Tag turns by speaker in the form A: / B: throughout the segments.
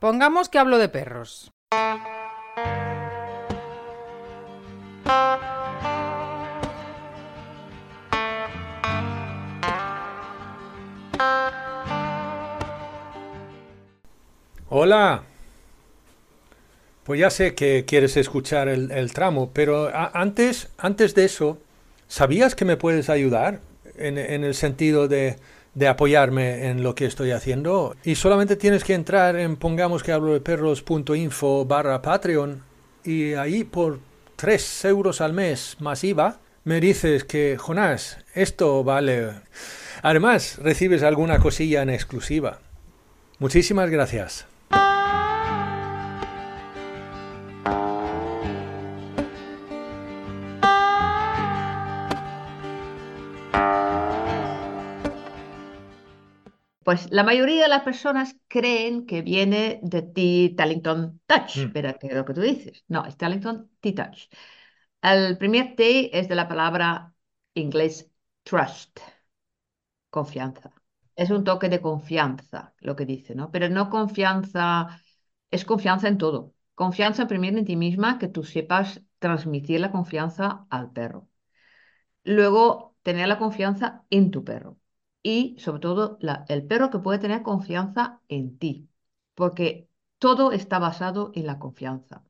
A: Pongamos que hablo de perros.
B: Hola. Pues ya sé que quieres escuchar el, tramo, pero antes, antes de eso, ¿sabías que me puedes ayudar en el sentido de, de apoyarme en lo que estoy haciendo? Y solamente tienes que entrar en pongamos que hablo de perros.info barra Patreon y ahí por 3 euros al mes más IVA me dices que, Jonás, esto vale. Además, recibes alguna cosilla en exclusiva. Muchísimas gracias.
C: Pues la mayoría de las personas creen que viene de Tea Tellington Touch,
B: Mm.
C: pero que es lo que tú dices. No, es Tellington Tea Touch. El primer T es de la palabra inglés trust, confianza. Es un toque de confianza, lo que dice, ¿no? Pero no confianza, es confianza en todo. Confianza primero en ti misma, que tú sepas transmitir la confianza al perro. Luego, tener la confianza en tu perro. Y sobre todo, el perro que puede tener confianza en ti. Porque todo está basado en la confianza.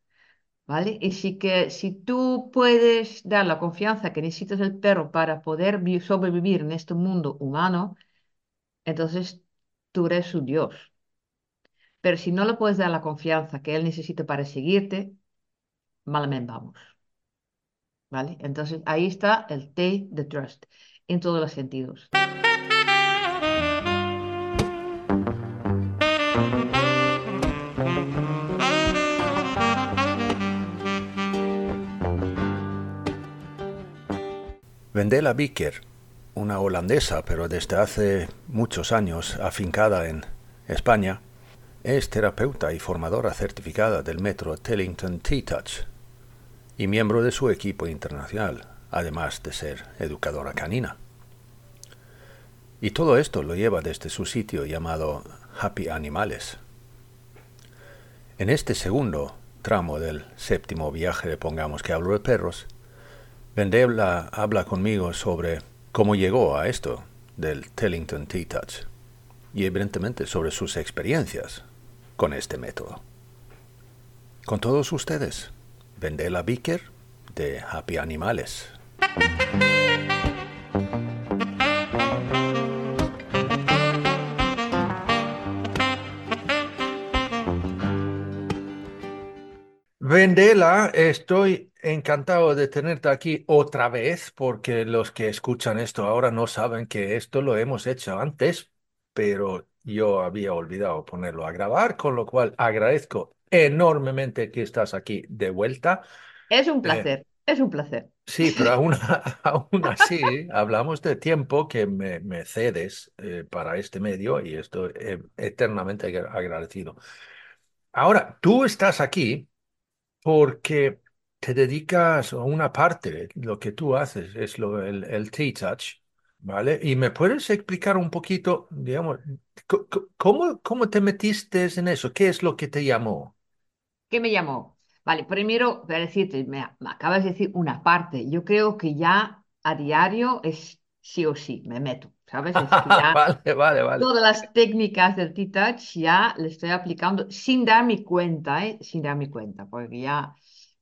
C: ¿Vale? Y sí que si tú puedes dar la confianza que necesitas el perro para poder vi- sobrevivir en este mundo humano, entonces tú eres su Dios. Pero si no le puedes dar la confianza que él necesita para seguirte, malamente vamos. ¿Vale? Entonces ahí está el T de trust en todos los sentidos.
B: Vendela Bicker, una holandesa, pero desde hace muchos años afincada en España, es terapeuta y formadora certificada del metro Tellington T-Touch y miembro de su equipo internacional, además de ser educadora canina. Y todo esto lo lleva desde su sitio llamado Happy Animales. En este segundo tramo del séptimo viaje de Pongamos que hablo de perros, Vendela habla conmigo sobre cómo llegó a esto del Tellington T-Touch y evidentemente sobre sus experiencias con este método. Con todos ustedes, Vendela Bicker de Happy Animales. Vendela, estoy encantado de tenerte aquí otra vez, porque los que escuchan esto ahora no saben que esto lo hemos hecho antes, pero yo había olvidado ponerlo a grabar, con lo cual agradezco enormemente que estás aquí de vuelta.
C: Es un
B: Eh,
C: placer, es un placer.
B: sí, pero aún, aún así hablamos de tiempo que me, me cedes eh, para este medio y estoy eh, eternamente agra- agradecido. Ahora, tú estás aquí porque te dedicas a una parte lo que tú haces, es lo, el, el T-Touch, ¿vale? Y me puedes explicar un poquito, digamos, ¿cómo, cómo te metiste en eso? ¿Qué es lo que te llamó?
C: ¿Qué me llamó? Vale, primero, para decirte, me, me acabas de decir una parte. Yo creo que ya a diario es sí o sí, me meto, ¿sabes? Es que ya
B: Vale, vale, vale.
C: todas las técnicas del T-Touch ya le estoy aplicando sin darme cuenta, ¿eh? Sin darme cuenta, porque ya...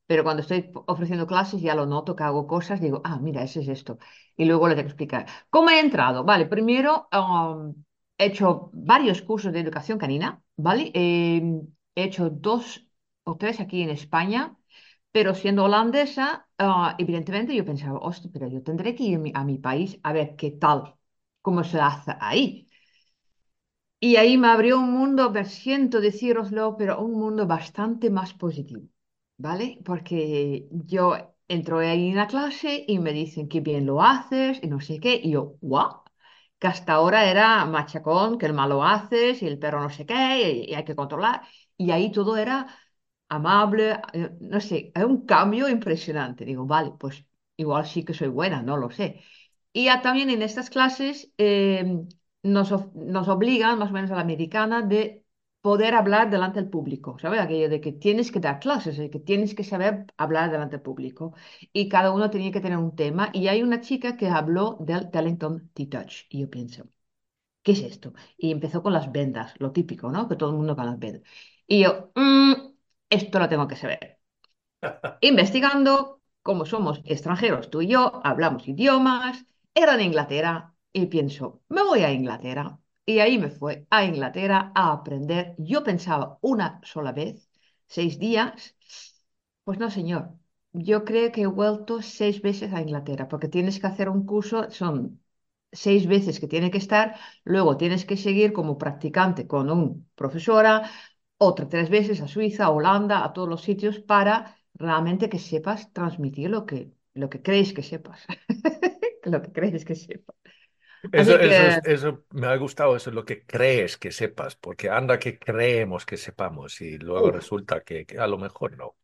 C: Pero cuando estoy ofreciendo clases ya lo noto que hago cosas, digo, ah, mira, ese es esto. Y luego le tengo que explicar. ¿Cómo he entrado? Vale, primero um, he hecho varios cursos de educación canina, ¿vale? Eh, he hecho dos o tres aquí en España, pero siendo holandesa, ah, evidentemente yo pensaba, hostia, pero yo tendré que ir a mi, a mi país a ver qué tal, cómo se hace ahí. Y ahí me abrió un mundo, me siento decíroslo, pero un mundo bastante más positivo, ¿vale? Porque yo entro ahí en la clase y me dicen que bien lo haces y no sé qué, y yo, ¿what? Que hasta ahora era machacón, que el mal lo haces y el perro no sé qué, y, y hay que controlar. Y ahí todo era amable, eh, no sé, hay un cambio impresionante. Digo, vale, pues igual sí que soy buena, no lo sé. Y ya también en estas clases eh, nos, nos obligan, más o menos a la americana, de poder hablar delante del público, ¿sabes? Aquello de que tienes que dar clases, de que tienes que saber hablar delante del público. Y cada uno tenía que tener un tema. Y hay una chica que habló del Talenton T-Touch. Y yo pienso, ¿qué es esto? Y empezó con las vendas, lo típico, ¿no? Que todo el mundo con las vendas. Y yo, "Mm, esto lo tengo que saber. Investigando, como somos extranjeros, tú y yo, hablamos idiomas, era en Inglaterra y pienso, me voy a Inglaterra. Y ahí me fue a Inglaterra a aprender. Yo pensaba una sola vez, seis días. Pues no, señor. Yo creo que he vuelto seis veces a Inglaterra, porque tienes que hacer un curso, son seis veces que tiene que estar, luego tienes que seguir como practicante con un profesora, otra tres veces a Suiza, a Holanda, a todos los sitios para realmente que sepas transmitir lo que, lo que crees que sepas. Lo que crees que sepas.
B: Eso, me ha gustado, eso es lo que crees que sepas, porque anda que creemos que sepamos y luego resulta que, que a lo mejor no.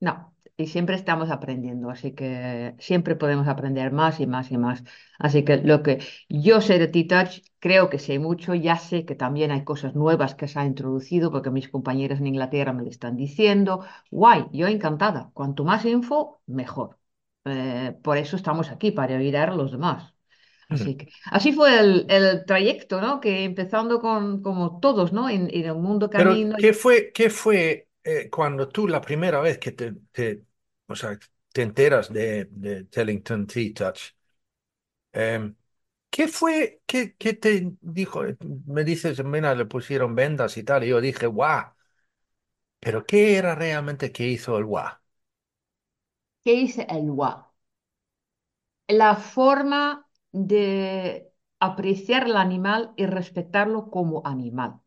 C: no. Y siempre estamos aprendiendo, así que siempre podemos aprender más y más y más. Así que lo que yo sé de T-Touch, creo que sé mucho, ya sé que también hay cosas nuevas que se han introducido, porque mis compañeros en Inglaterra me lo están diciendo. Guay, yo encantada. Cuanto más info, mejor. Eh, por eso estamos aquí, para ayudar a los demás. Así que así fue el, el trayecto, ¿no? Que empezando con como todos, ¿no? En, en el mundo
B: Pero,
C: camino.
B: ¿qué fue, qué fue eh, cuando tú la primera vez que te, te- o sea, te enteras de, de Tellington Tea Touch? em, ¿qué fue, qué, qué te dijo? Me dices, mira, le pusieron vendas y tal, y yo dije, guau, pero ¿qué era realmente que hizo el guau?
C: ¿Qué dice el wa? La forma de apreciar el animal y respetarlo como animal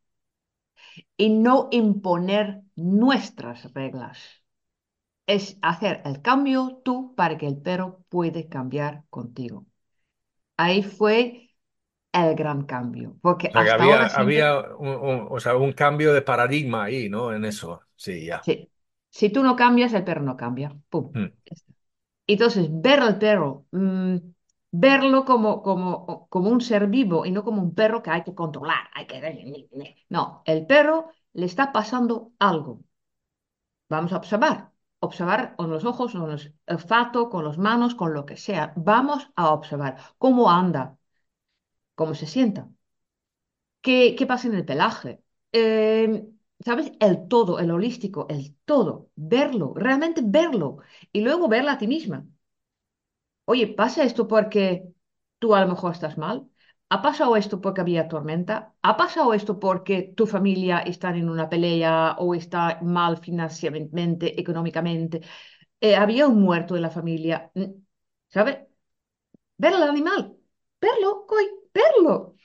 C: y no imponer nuestras reglas. Es hacer el cambio tú para que el perro puede cambiar contigo. Ahí fue el gran cambio,
B: O
C: porque
B: sea, que
C: hasta
B: había,
C: ahora siempre,
B: había un, un- o sea, un cambio de paradigma ahí, ¿no? En eso, sí, ya.
C: sí, si tú no cambias, el perro no cambia. Pum.
B: Mm.
C: Entonces, ver al perro, mm, verlo como, como, como un ser vivo y no como un perro que hay que controlar, hay que... No, el perro le está pasando algo. Vamos a observar. Observar con los ojos, con los olfato, con las manos, con lo que sea. Vamos a observar cómo anda, cómo se sienta, qué, qué pasa en el pelaje. Eh, ¿sabes? El todo, el holístico, el todo. Verlo, realmente verlo. Y luego verla a ti misma. Oye, ¿pasa esto porque tú a lo mejor estás mal? ¿Ha pasado esto porque había tormenta? ¿Ha pasado esto porque tu familia está en una pelea o está mal financieramente, económicamente? Eh, había un muerto en la familia. Mm, ¿Sabes? Ver al animal, verlo, coy, verlo.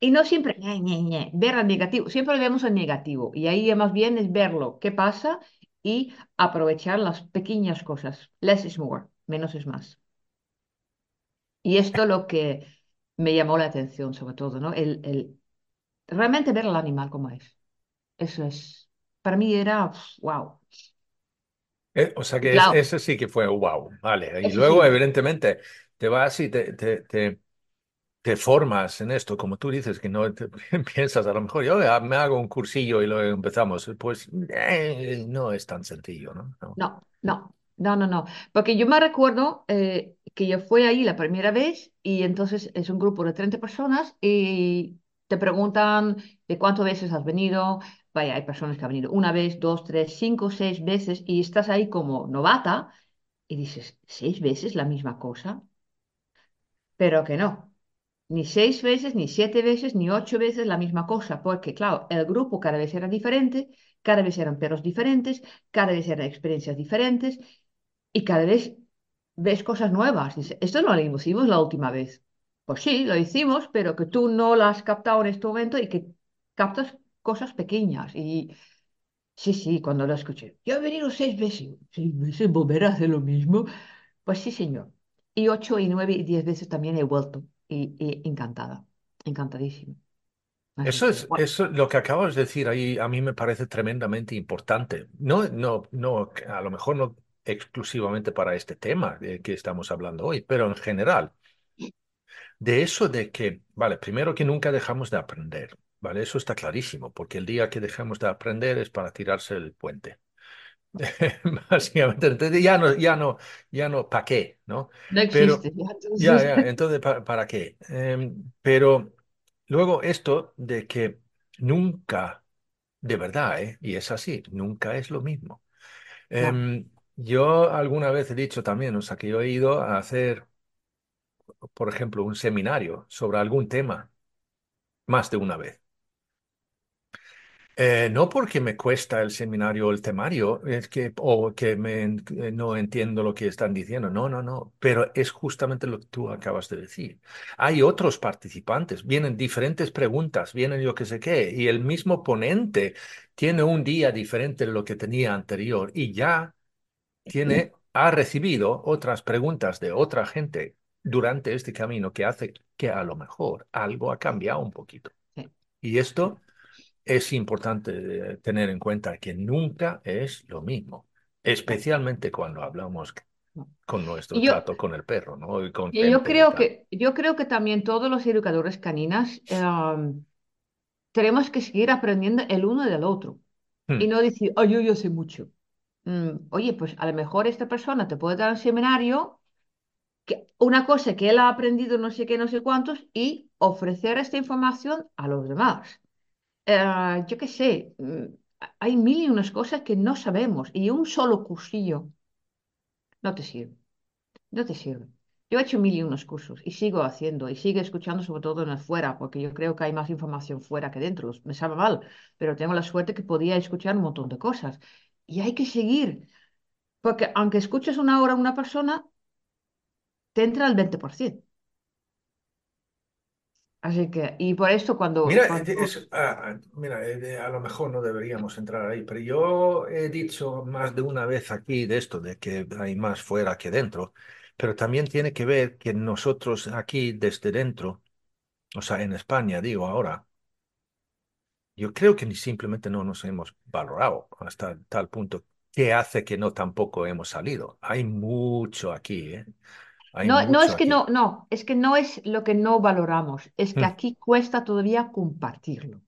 C: Y no siempre, ñe, ñe, ñe, ver al negativo, siempre vemos el negativo. Y ahí más bien es verlo, qué pasa y aprovechar las pequeñas cosas. Less is more, menos es más. Y esto lo que me llamó la atención sobre todo, ¿no? El, el realmente ver al animal como es. Eso es, para mí era, wow.
B: Eh, o sea que es,
C: claro,
B: ese sí que fue wow, vale. Y
C: eso
B: luego,
C: sí,
B: evidentemente, te vas y te, te, te, te formas en esto, como tú dices, que no te- piensas, a lo mejor yo me hago un cursillo y luego empezamos. Pues eh, no es tan sencillo, ¿no? No.
C: no, no, no, no, no. Porque yo me recuerdo eh, que yo fui ahí la primera vez y entonces es un grupo de 30 personas y te preguntan de cuántas veces has venido. Vaya, hay personas que han venido una vez, dos, tres, cinco, seis veces y estás ahí como novata y dices, ¿seis veces la misma cosa? Pero que no. Ni seis veces, ni siete veces, ni ocho veces la misma cosa, porque claro, el grupo cada vez era diferente, cada vez eran perros diferentes, cada vez eran experiencias diferentes y cada vez ves cosas nuevas. Dices, esto no lo hicimos la última vez. Pues sí, lo hicimos, pero que tú no lo has captado en este momento y que captas cosas pequeñas. Y sí, sí, cuando lo escuché, yo he venido seis veces, seis veces volver a hacer lo mismo. Pues sí, señor. Y ocho y nueve y diez veces también he vuelto. Y, y encantada, encantadísima.
B: Eso es,
C: bueno,
B: eso, lo que acabas de decir ahí a mí me parece tremendamente importante. No, no, no, a lo mejor no exclusivamente para este tema de que estamos hablando hoy, pero en general, de eso de que, vale, primero que nunca dejamos de aprender. Vale, eso está clarísimo, porque el día que dejemos de aprender es para tirarse el puente. Básicamente, entonces ya no, ya no, ya no, ¿para qué? ¿No?
C: No
B: Pero,
C: ya,
B: ya,
C: entonces,
B: ¿para, para qué? Em, pero luego esto de que nunca, de verdad, ¿eh? Y es así, nunca es lo mismo.
C: no.
B: Em, yo alguna vez he dicho también, o sea, que yo he ido a hacer, por ejemplo, un seminario sobre algún tema más de una vez. Eh, no porque me cuesta el seminario o el temario, es que, o que me, eh, no entiendo lo que están diciendo, no, no, no, pero es justamente lo que tú acabas de decir. Hay otros participantes, vienen diferentes preguntas, vienen yo qué sé qué, y el mismo ponente tiene un día diferente de lo que tenía anterior y ya tiene, ha recibido otras preguntas de otra gente durante este camino que hace que a lo mejor algo ha cambiado un poquito. Y esto es importante eh, tener en cuenta que nunca es lo mismo, especialmente cuando hablamos con nuestro
C: Y yo,
B: trato con el perro, ¿no? Y con
C: y yo
B: y
C: creo que, yo creo que también todos los educadores caninas em, tenemos que seguir aprendiendo el uno del otro y
B: Hmm,
C: no decir, oh, yo, yo sé mucho. Mm, oye, pues a lo mejor esta persona te puede dar un seminario, que, una cosa que él ha aprendido no sé qué, no sé cuántos, y ofrecer esta información a los demás. Eh, yo qué sé, mm, hay mil y unas cosas que no sabemos y un solo cursillo no te sirve, no te sirve. Yo he hecho mil y unos cursos y sigo haciendo y sigo escuchando sobre todo en el fuera, porque yo creo que hay más información fuera que dentro. Me sabe mal, pero tengo la suerte que podía escuchar un montón de cosas. Y hay que seguir, porque aunque escuches una hora a una persona, te entra el 20%. Así que, y por esto cuando,
B: Mira,
C: cuando,
B: eh, es, ah, ah, mira, eh, a lo mejor no deberíamos entrar ahí, pero yo he dicho más de una vez aquí de esto, de que hay más fuera que dentro, pero también tiene que ver que nosotros aquí desde dentro, o sea, en España, digo ahora, Yo creo que ni simplemente no nos hemos valorado hasta tal punto que hace que no tampoco hemos salido. Hay mucho aquí, ¿eh? Hay
C: No, no es que
B: aquí.
C: no, no, es que no es lo que no valoramos, es que
B: Mm.
C: aquí cuesta todavía compartirlo.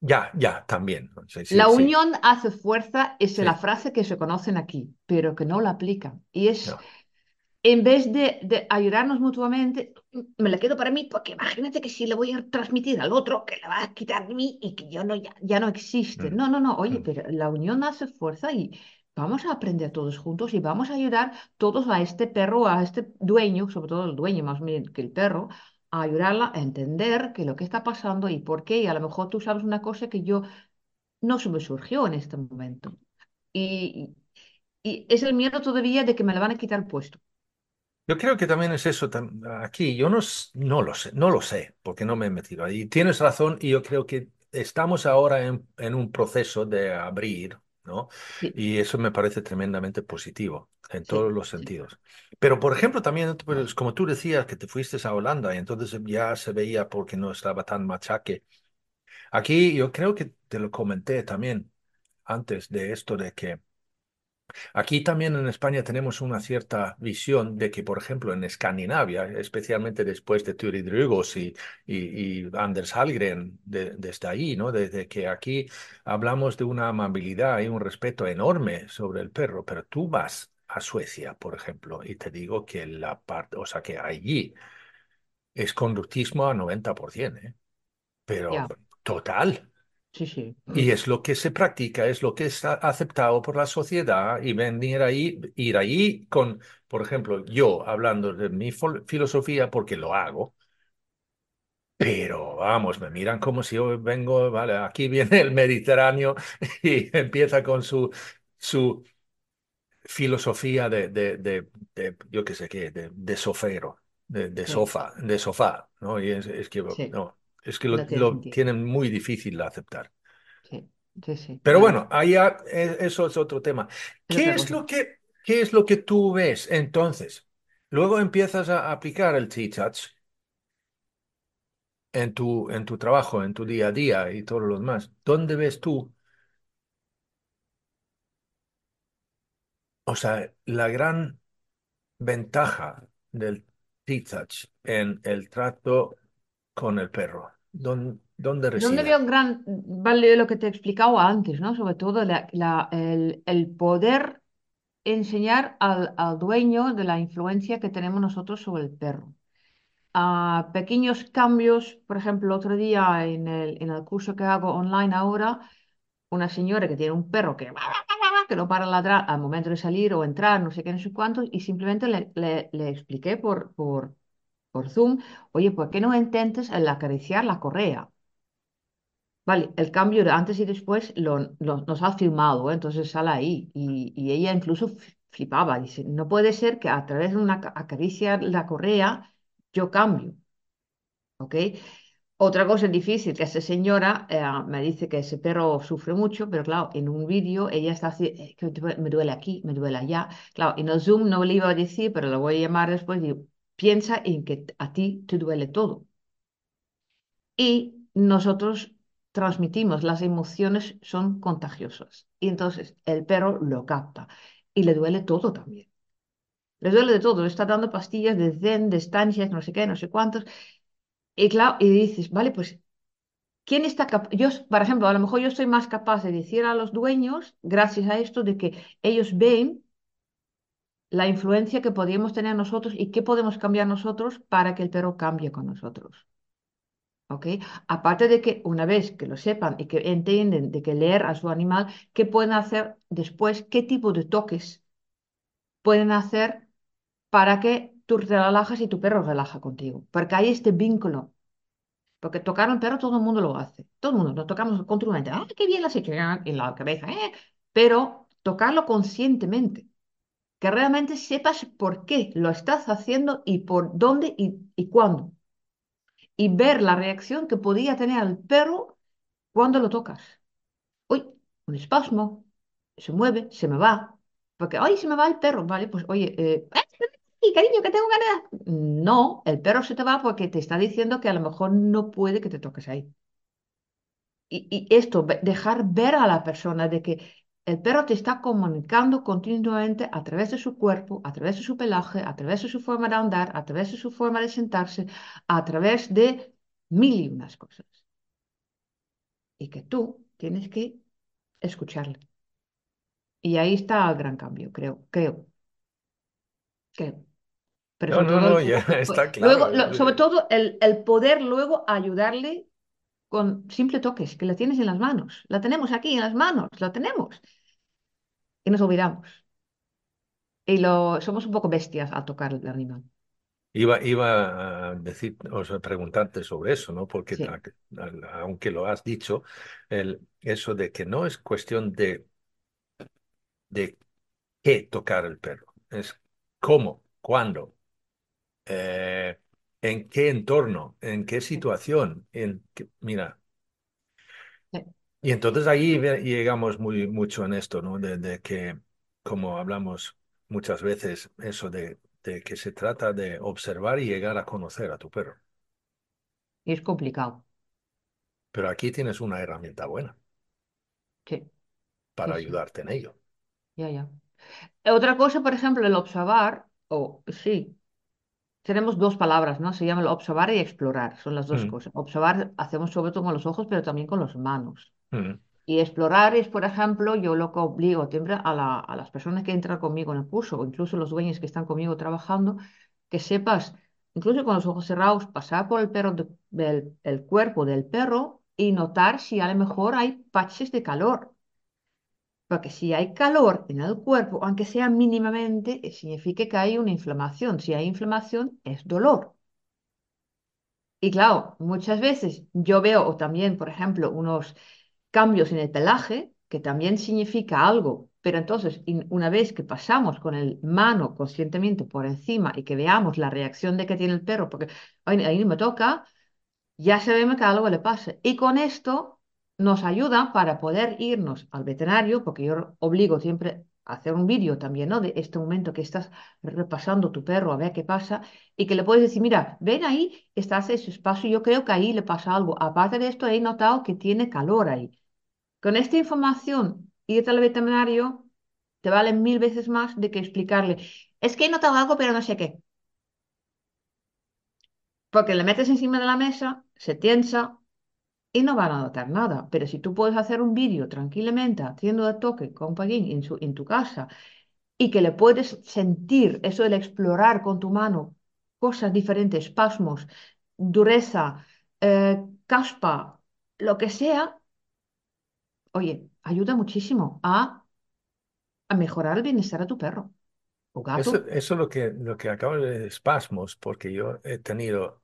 B: Ya, ya, también. Sí, sí,
C: La
B: sí,
C: unión hace fuerza es la frase que se conocen aquí, pero que no la aplican. Y es,
B: No.
C: en vez de, de ayudarnos mutuamente, me la quedo para mí, porque imagínate que si le voy a transmitir al otro, que le va a quitar de mí y que yo no, ya, ya no existe.
B: Mm,
C: No, no, no, oye,
B: mm.
C: pero la unión hace fuerza y vamos a aprender todos juntos y vamos a ayudar todos a este perro, a este dueño, sobre todo el dueño más que el perro, a ayudarla a entender que lo que está pasando y por qué. Y a lo mejor tú sabes una cosa que yo no se me surgió en este momento. Y, y es el miedo todavía de que me le van a quitar el puesto.
B: Yo creo que también es eso aquí. Yo no, no lo sé, no lo sé, porque no me he metido ahí. Tienes razón y yo creo que estamos ahora en, en un proceso de abrir, ¿no?
C: Sí,
B: Y eso me parece tremendamente positivo en todos los
C: sí,
B: sentidos. Pero, por ejemplo, también, pues, como tú decías, que te fuiste a Holanda y entonces ya se veía porque no estaba tan machaque. Aquí yo creo que te lo comenté también antes de esto de que Aquí también en España tenemos una cierta visión de que, por ejemplo, en Escandinavia, especialmente después de Turi Drugos y, y, y Anders Hallgren, de- desde ahí, ¿no? Desde que aquí hablamos de una amabilidad y un respeto enorme sobre el perro, pero tú vas a Suecia, por ejemplo, y te digo que la parte, o sea, que allí es conductismo a 90%, ¿eh? Pero total.
C: Sí, sí,
B: Y es lo que se practica, es lo que está aceptado por la sociedad y venir ahí, ir ahí con, por ejemplo, yo hablando de mi filosofía porque lo hago, pero vamos, me miran como si yo vengo, vale, aquí viene el Mediterráneo y empieza con su, su filosofía de, de, de, de, yo qué sé qué, de, sofero, de, sofá, de sofá, ¿no? Y es, es que,
C: sí,
B: no, es que lo,
C: no tiene
B: lo
C: sentido.
B: tienen muy difícil de aceptar.
C: Sí, sí, sí,
B: Pero
C: no, no,
B: bueno, ahí eh, eso es otro tema. ¿Qué es lo que, qué es lo que tú ves entonces? Luego empiezas a aplicar el T-Touch en tu, en tu trabajo, en tu día a día y todo lo demás. ¿Dónde ves tú, o sea, la gran ventaja del T-Touch en el trato con el perro? ¿Dónde, ¿Dónde
C: ¿Dónde
B: reside?
C: veo un gran, vale lo que te he explicado antes, ¿no? Sobre todo la- la- el, el poder enseñar al, al dueño de la influencia que tenemos nosotros sobre el perro. A pequeños cambios, por ejemplo, otro día en el, en el curso que hago online ahora, una señora que tiene un perro que, que no para ladrar al momento de salir o entrar, no sé qué, no sé cuántos, y simplemente le, le- le expliqué por, por, por Zoom, oye, ¿por qué no intentes el acariciar la correa? Vale, el cambio de antes y después lo, nos ha filmado, ¿eh? Entonces sale ahí. Y, y ella incluso flipaba. Dice, no puede ser que a través de una ca- acaricia la correa yo cambio, ¿ok? Otra cosa difícil, que esa señora eh, me dice que ese perro sufre mucho, pero claro, en un vídeo ella está así, "Eh, me duele aquí, me duele allá. Claro, en el Zoom no le iba a decir, pero lo voy a llamar después, digo, piensa en que a ti te duele todo. Y nosotros transmitimos, las emociones son contagiosas. Y entonces el perro lo capta y le duele todo también. Le duele de todo, está dando pastillas de zen, de estancias, no sé qué, no sé cuántos. Y claro, y dices, vale, pues, ¿quién está capaz? Yo, por ejemplo, a lo mejor yo estoy más capaz de decir a los dueños, gracias a esto, de que ellos ven la influencia que podríamos tener nosotros y qué podemos cambiar nosotros para que el perro cambie con nosotros. ¿ok? Aparte de que una vez que lo sepan y que entienden de que leer a su animal, ¿qué pueden hacer después? ¿Qué tipo de toques pueden hacer para que tú te relajas y tu perro relaja contigo? Porque hay este vínculo. Porque tocar a un perro todo el mundo lo hace. Todo el mundo lo tocamos continuamente. ¡Ah, qué bien lo has hecho! En la cabeza. ¿eh? Pero tocarlo conscientemente. Que realmente sepas por qué lo estás haciendo y por dónde y, cuándo. Y ver la reacción que podía tener el perro cuando lo tocas. Uy, un espasmo, se mueve, se me va. Porque, ay, se me va el perro, ¿vale? Pues, oye, eh, ¡ay, cariño, que tengo ganas! No, el perro se te va porque te está diciendo que a lo mejor no puede que te toques ahí. Y, esto, dejar ver a la persona de que el perro te está comunicando continuamente a través de su cuerpo, a través de su pelaje, a través de su forma de andar, a través de su forma de sentarse, a través de mil y unas cosas. Y que tú tienes que escucharle. Y ahí está el gran cambio, creo, creo, creo. Pero
B: No, no, no,
C: luego,
B: ya está
C: luego,
B: claro.
C: lo- sobre todo el, el poder luego ayudarle con simple toques, que la tienes en las manos. La tenemos aquí en las manos, la tenemos. Y nos olvidamos. Y lo, somos un poco bestias al tocar el animal.
B: Iba, iba a decir, o sea, preguntarte sobre eso, ¿no? Porque
C: Sí,
B: a- a- aunque lo has dicho, el, eso de que no es cuestión de, de qué tocar el perro, es cómo, cuándo, eh, en qué entorno, en qué situación, en qué- mira. Y entonces ahí llegamos muy mucho en esto, ¿no? De, de que, como hablamos muchas veces, eso de, de que se trata de observar y llegar a conocer a tu perro.
C: Y es complicado.
B: Pero aquí tienes una herramienta buena
C: Sí,
B: para
C: sí.
B: ayudarte en ello.
C: Ya, ya. Otra cosa, por ejemplo, el observar, o sí, tenemos dos palabras, ¿no? Se llama el observar y explorar, son las dos
B: Mm,
C: cosas. Observar hacemos sobre todo con los ojos, pero también con las manos.
B: mm,
C: Y explorar es, por ejemplo, yo lo que obligo siempre a, la- a las personas que entran conmigo en el curso, o incluso los dueños que están conmigo trabajando, que sepas, incluso con los ojos cerrados, pasar por el perro de- del el cuerpo del perro y notar si a lo mejor hay parches de calor. Porque si hay calor en el cuerpo, aunque sea mínimamente, eh, significa que hay una inflamación. Si hay inflamación, es dolor. Y claro, muchas veces yo veo, o también, por ejemplo, unos cambios en el pelaje, que también significa algo, pero entonces, una vez que pasamos con el mano conscientemente por encima y que veamos la reacción de que tiene el perro, porque "Ay, ahí no me toca, ya sabemos que algo le pasa. Y con esto nos ayuda para poder irnos al veterinario, porque yo obligo siempre a hacer un vídeo también, ¿no? De este momento que estás repasando tu perro a ver qué pasa y que le puedes decir, mira, ven ahí, estás en ese espacio, yo creo que ahí le pasa algo. Aparte de esto, he notado que tiene calor ahí. Con esta información, irte al veterinario te vale mil veces más de que explicarle, es que he notado algo, pero no sé qué. Porque le metes encima de la mesa, se tiensa, y no van a notar nada. Pero si tú puedes hacer un vídeo tranquilamente haciendo de toque con Paguín en, su, en tu casa y que le puedes sentir eso del explorar con tu mano cosas diferentes, espasmos, dureza, eh, caspa, lo que sea, oye, ayuda muchísimo a, a mejorar el bienestar de tu perro o gato.
B: eso es lo que, lo que acabo de espasmos, porque yo he tenido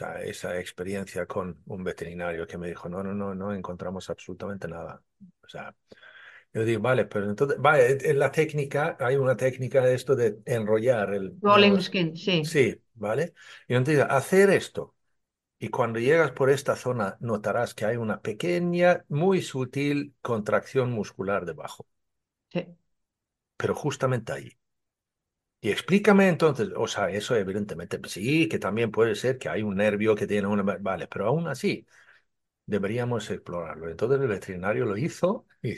B: sea, esa experiencia con un veterinario que me dijo, no, no, no, no encontramos absolutamente nada. O sea, yo digo, vale, pero entonces, vale, en la técnica, hay una técnica de esto de enrollar el,
C: Rolling skin, sí,
B: sí, ¿vale? Y entonces, hacer esto. Y cuando llegas por esta zona, notarás que hay una pequeña, muy sutil contracción muscular debajo,
C: sí,
B: pero justamente ahí. Y explícame entonces, o sea, eso evidentemente pues sí, que también puede ser que hay un nervio que tiene una... Vale, pero aún así deberíamos explorarlo. Entonces el veterinario lo hizo y,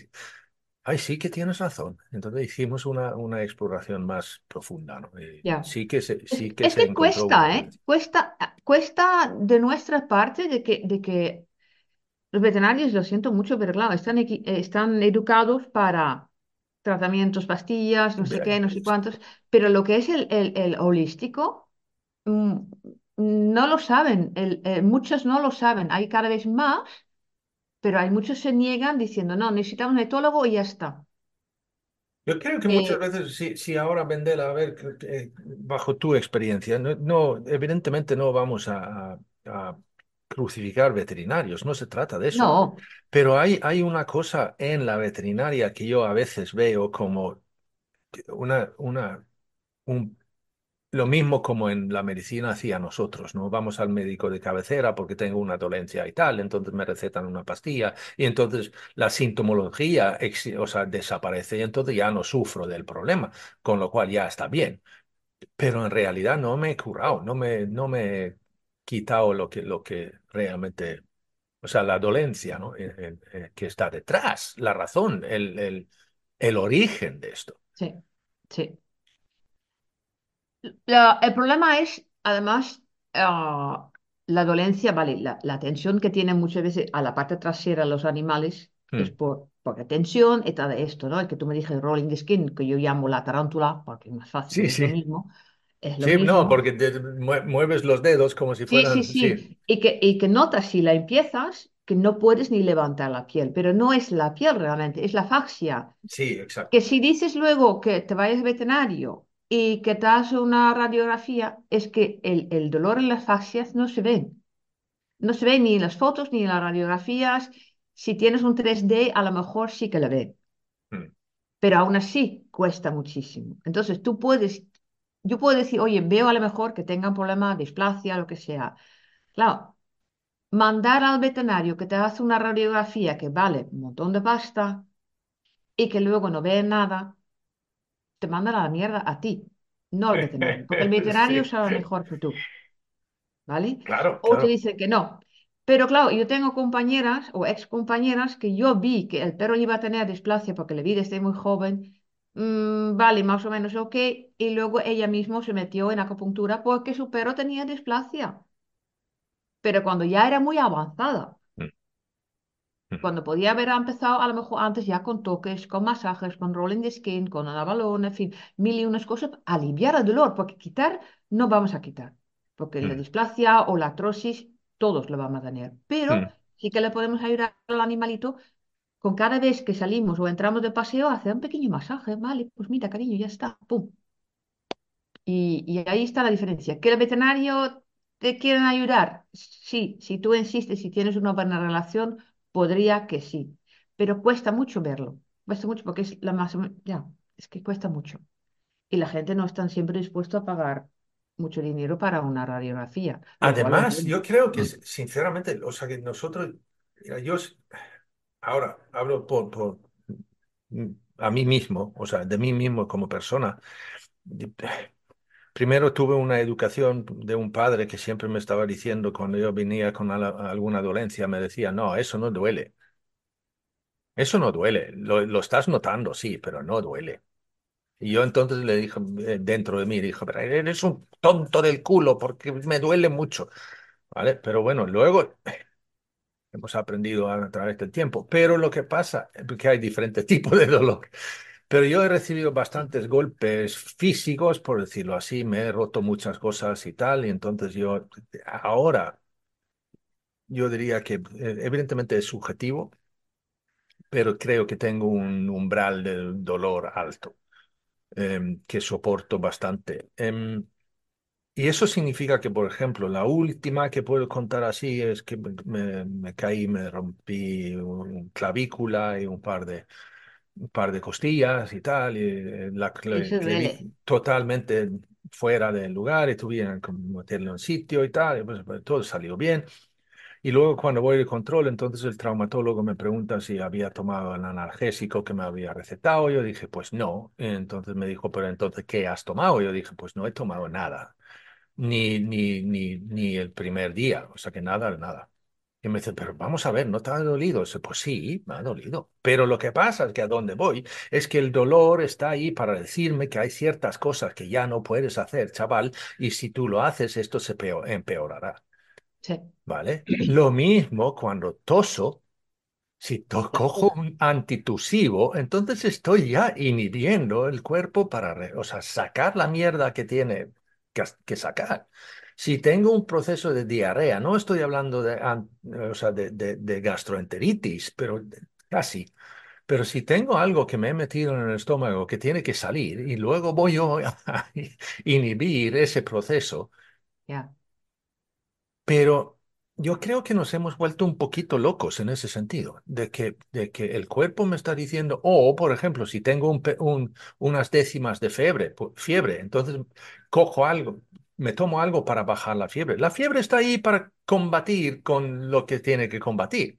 B: ay, sí que tienes razón. Entonces hicimos una, una exploración más profunda, ¿no?
C: Ya.
B: sí que se,
C: Es,
B: sí que
C: es
B: se
C: que cuesta, ¿eh?
B: dolencia.
C: Cuesta, cuesta de nuestra parte de que, de que los veterinarios, lo siento mucho, pero claro, están, eh, están educados para tratamientos, pastillas, no sé qué, no sé cuántos, pero lo que es el, el, el holístico, mm, no lo saben, el- eh, muchos no lo saben, hay cada vez más, pero hay muchos se niegan diciendo, no, necesitamos un etólogo y ya está.
B: Yo creo que muchas
C: Eh,
B: veces, sí, sí ahora Vendela, a ver, que, bajo tu experiencia, no, no, evidentemente no vamos a, a- a crucificar veterinarios, no se trata de eso.
C: no,
B: Pero hay, hay una cosa en la veterinaria que yo a veces veo como una, una, un, lo mismo como en la medicina hacía nosotros, ¿no? Vamos al médico de cabecera porque tengo una dolencia y tal, entonces me recetan una pastilla y entonces la sintomología, o sea, desaparece y entonces ya no sufro del problema, con lo cual ya está bien. Pero en realidad no me he curado, no me, no me he quitado lo que, lo que realmente, o sea, la dolencia, ¿no? Eh, eh, eh, que está detrás, la razón, el, el, el origen de esto.
C: sí, sí. La- el problema es, además, ah, la dolencia, vale, la, la tensión que tienen muchas veces a la parte trasera los animales es
B: Hmm.
C: por, porque tensión y todo esto, ¿no? El que tú me dijiste rolling the skin, que yo llamo la tarántula, porque es más fácil,
B: Sí,
C: es lo
B: sí.
C: mismo, es lo
B: Sí, no, porque te mue- mueves los dedos como si
C: Sí, sí,
B: fueran, sí,
C: sí. Y que, y que notas si la empiezas, que no puedes ni levantar la piel, pero no es la piel realmente, es la fascia.
B: sí, exacto.
C: Que si dices luego que te vayas al veterinario y que te hagas una radiografía, es que el, el dolor en las fascias no se ven. No se ve ni en las fotos ni en las radiografías. Si tienes un 3D, a lo mejor sí que lo ve,
B: Hmm.
C: pero aún así cuesta muchísimo. Entonces tú puedes, yo puedo decir, oye, veo a lo mejor que tengan problema, displasia, lo que sea. Claro, mandar al veterinario que te hace una radiografía que vale un montón de pasta y que luego no ve nada te mandan a la mierda a ti, no al veterinario, porque el veterinario
B: Sí,
C: sabe mejor que tú, ¿vale?
B: claro,
C: O te dicen que no. Pero claro, yo tengo compañeras o ex compañeras que yo vi que el perro iba a tener displasia porque le vi desde muy joven, mm, vale, más o menos ok, y luego ella misma se metió en acupuntura porque su perro tenía displasia, pero cuando ya era muy avanzada.
B: Hmm, hmm,
C: Cuando podía haber empezado a lo mejor antes ya con toques, con masajes, con rolling the skin, con una balón, en fin, mil y unas cosas, aliviar el dolor, porque quitar no vamos a quitar, porque la displasia o la artrosis todos lo vamos a tener, pero sí que le podemos ayudar al animalito con cada vez que salimos o entramos de paseo, hacer un pequeño masaje, vale, pues mira, cariño, ya está, pum. Y, y ahí está la diferencia. ¿Que el veterinario te quieren ayudar? Sí, si tú insistes, si tienes una buena relación, podría que sí. Pero cuesta mucho verlo. Cuesta mucho porque es la más... Ya, es que cuesta mucho. Y la gente no está siempre dispuesta a pagar mucho dinero para una radiografía, cual
B: Además, yo creo que,
C: Mm.
B: sinceramente, o sea, que nosotros, mira, yo ahora hablo por, mm, a mí mismo, o sea, de mí mismo como persona. Primero tuve una educación de un padre que siempre me estaba diciendo cuando yo venía con alguna dolencia, me decía, no, eso no duele, eso no duele, lo, lo estás notando, sí, pero no duele. Y yo entonces le dije, eh, dentro de mí, dijo, pero eres un tonto del culo porque me duele mucho, ¿vale? Pero bueno, luego hemos aprendido a, través del tiempo. Pero lo que pasa es que hay diferentes tipos de dolor. Pero yo he recibido bastantes golpes físicos, por decirlo así, me he roto muchas cosas y tal, y entonces yo ahora, yo diría que eh, evidentemente es subjetivo, pero creo que tengo un umbral del dolor alto, em, que soporto bastante. Em, y eso significa que, por ejemplo, la última que puedo contar así es que me, me caí, me rompí una clavícula y un par de, un par de costillas y tal, y la
C: Eso
B: vi
C: duele.
B: totalmente fuera del lugar y tuvieron que meterle en un sitio y tal, y pues, pues, todo salió bien. Y luego cuando voy al control, entonces el traumatólogo me pregunta si había tomado el analgésico que me había recetado. Yo dije, pues no. Entonces me dijo, pero entonces, ¿qué has tomado? Yo dije, pues no he tomado nada, ni, ni, ni, ni el primer día, o sea que nada, nada. Y me dice, pero vamos a ver, ¿no te ha dolido? Pues sí, me ha dolido. Pero lo que pasa es que a donde voy es que el dolor está ahí para decirme que hay ciertas cosas que ya no puedes hacer, chaval, y si tú lo haces, esto se peo- empeorará.
C: Sí.
B: ¿Vale? Lo mismo cuando toso, si to- cojo un antitusivo, entonces estoy ya inhibiendo el cuerpo para, o sea, sacar la mierda que tiene que, que sacar. Si tengo un proceso de diarrea, no estoy hablando de, o sea, de, de- de gastroenteritis, pero casi. Pero si tengo algo que me he metido en el estómago que tiene que salir y luego voy yo a inhibir ese proceso,
C: Ya,
B: pero yo creo que nos hemos vuelto un poquito locos en ese sentido, de que, de que el cuerpo me está diciendo, o por ejemplo, si tengo un pe- un- unas décimas de fiebre, entonces cojo algo, me tomo algo para bajar la fiebre. La fiebre está ahí para combatir con lo que tiene que combatir.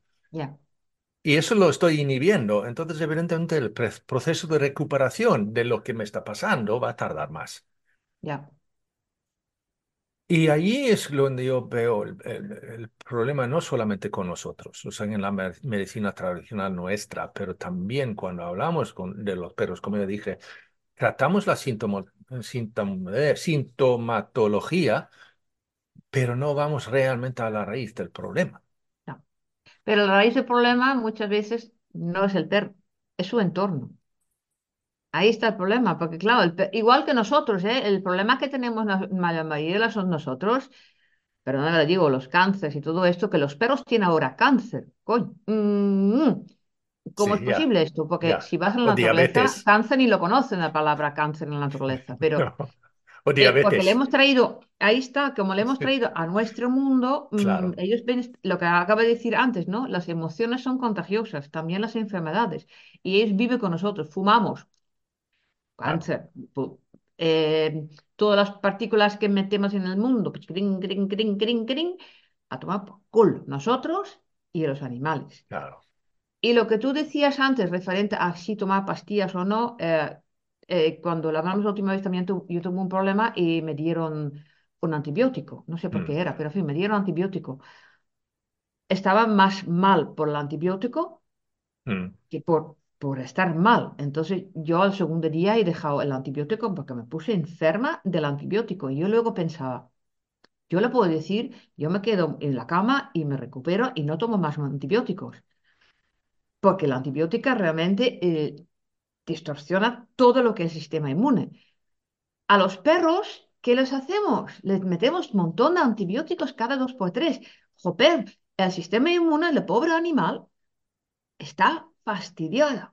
B: Y eso lo estoy inhibiendo. Entonces, evidentemente, el proceso de recuperación de lo que me está pasando va a tardar más.
C: ya.
B: Y allí es donde yo veo el, problema no solamente con nosotros, o sea, en la me- medicina tradicional nuestra, pero también cuando hablamos con, de los perros, como ya dije, tratamos la sintomo- sintom- eh, sintomatología, pero no vamos realmente a la raíz del problema.
C: Pero la raíz del problema muchas veces no es el perro, es su entorno. Ahí está el problema, porque claro, el igual que nosotros, ¿eh? El problema que tenemos la la mayoría son nosotros, pero no le digo, los cánceres y todo esto, que los perros tienen ahora cáncer. Coño. Mm, ¿Cómo es
B: ya,
C: posible esto? Porque
B: ya.
C: si vas a la
B: O
C: naturaleza,
B: diabetes.
C: cáncer ni lo conocen la palabra cáncer en la naturaleza, pero
B: O
C: eh, porque le
B: diabetes.
C: hemos traído, ahí está, como le hemos traído a nuestro mundo, mm, ellos ven lo que acabo de decir antes, ¿no? Las emociones son contagiosas, también las enfermedades, y ellos viven con nosotros, fumamos, cáncer, eh, todas las partículas que metemos en el mundo, pues, crin, crin, crin, crin, crin, a tomar por culo, nosotros y los animales.
B: claro.
C: Y lo que tú decías antes, referente a si tomar pastillas o no, eh, eh, cuando la hablamos la última vez también tu- yo tuve un problema y me dieron un antibiótico. No sé por
B: Mm,
C: qué era, pero en fin, me dieron antibiótico. Estaba más mal por el antibiótico
B: mm,
C: que por, por estar mal. Entonces yo al segundo día he dejado el antibiótico porque me puse enferma del antibiótico. Y yo luego pensaba, yo le puedo decir, yo me quedo en la cama y me recupero y no tomo más antibióticos. Porque la antibiótica realmente eh, distorsiona todo lo que es el sistema inmune. A los perros, ¿qué les hacemos? Les metemos un montón de antibióticos cada dos por tres. Joder, el sistema inmune del pobre animal está fastidiado.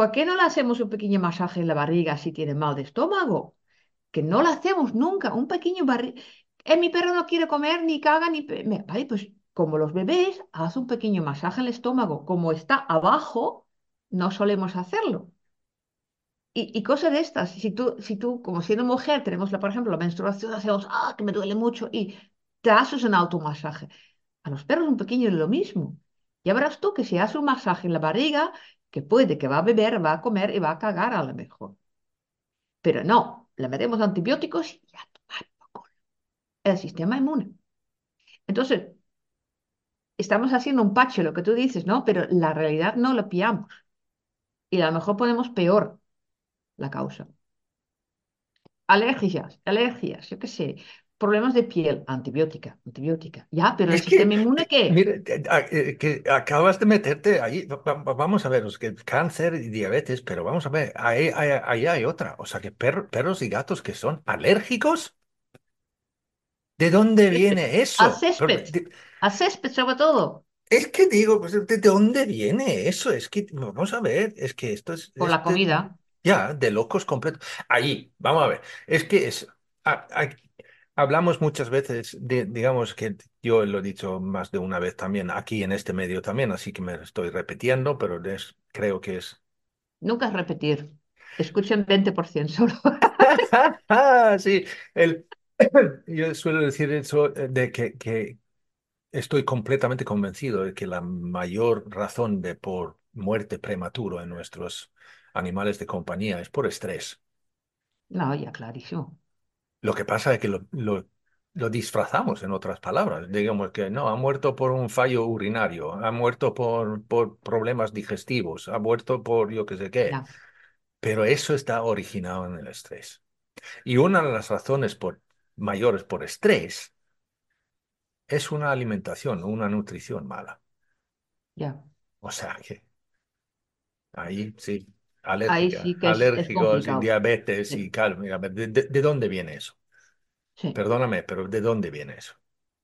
C: ¿Por qué no le hacemos un pequeño masaje en la barriga si tiene mal de estómago? Que no lo hacemos nunca, un pequeño barriga. Eh, mi perro no quiere comer, ni caga, ni... Vale, pues como los bebés, haz un pequeño masaje en el estómago. Como está abajo, no solemos hacerlo. Y, y cosas de estas, si tú, si tú, como siendo mujer, tenemos, la, por ejemplo, la menstruación, hacemos, ah, que me duele mucho, y te haces un automasaje. A los perros un pequeño es lo mismo. Ya verás tú que si haces un masaje en la barriga, que puede que va a beber, va a comer y va a cagar a lo mejor. Pero no, le metemos antibióticos y a tomar. El sistema inmune. Entonces, estamos haciendo un pacho, lo que tú dices, ¿no? Pero la realidad no lo pillamos. Y a lo mejor ponemos peor la causa. Alergias, alergias, yo qué sé. Problemas de piel, antibiótica, antibiótica. Ya, pero el
B: Es que,
C: sistema inmune, ¿qué?
B: mire, eh, que acabas de meterte ahí. Va- va- Vamos a ver, es que cáncer y diabetes, pero vamos a ver, ahí, ahí- ahí hay otra. O sea, que perro- perros y gatos que son alérgicos. ¿De dónde viene eso? Pero,
C: césped,
B: de-
C: al césped sobre todo,
B: es que digo, pues, ¿de dónde viene eso? Es que, vamos a ver, es que esto es,
C: por la
B: de-
C: comida.
B: ya, de locos completos. Ahí, vamos a ver, es que es, a- a- hablamos muchas veces, de, digamos que yo lo he dicho más de una vez también, aquí en este medio también, así que me estoy repitiendo, pero es- creo que es...
C: Nunca es repetir. Escuchen 20% solo.
B: Sí, el, yo suelo decir eso eh, de que, que estoy completamente convencido de que la mayor razón de por muerte prematuro en nuestros animales de compañía es por estrés.
C: No, ya clarísimo.
B: Lo que pasa es que lo, lo, lo disfrazamos en otras palabras. Digamos que no, ha muerto por un fallo urinario, ha muerto por, por problemas digestivos, ha muerto por yo qué sé qué.
C: Ya,
B: Pero eso está originado en el estrés. Y una de las razones por, mayores por estrés es una alimentación, una nutrición mala.
C: ya.
B: O sea que ahí sí,
C: Ahí
B: alérgica,
C: sí que es, es
B: alérgicos y
C: complicado.
B: diabetes y
C: Sí,
B: cal. mira, ¿De, de, de dónde viene eso?
C: sí,
B: Perdóname, pero ¿de dónde viene eso?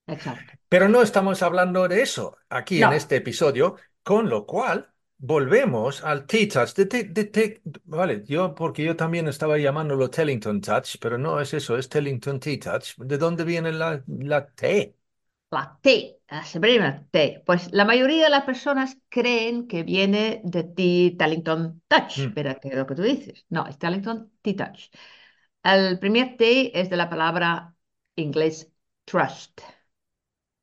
C: exacto.
B: Pero no estamos hablando de eso aquí en
C: No,
B: este episodio, con lo cual volvemos al T-Touch. De, de- de- de- vale, yo, porque yo también estaba llamándolo Tellington Touch, pero no es eso, es Tellington T-Touch. ¿De dónde viene la, la T?
C: La T, la primera T. Pues la mayoría de las personas creen que viene de ti Tellington Touch,
B: Mm,
C: pero que es lo que tú dices. No, es Tellington T-Touch. El primer T es de la palabra inglés trust,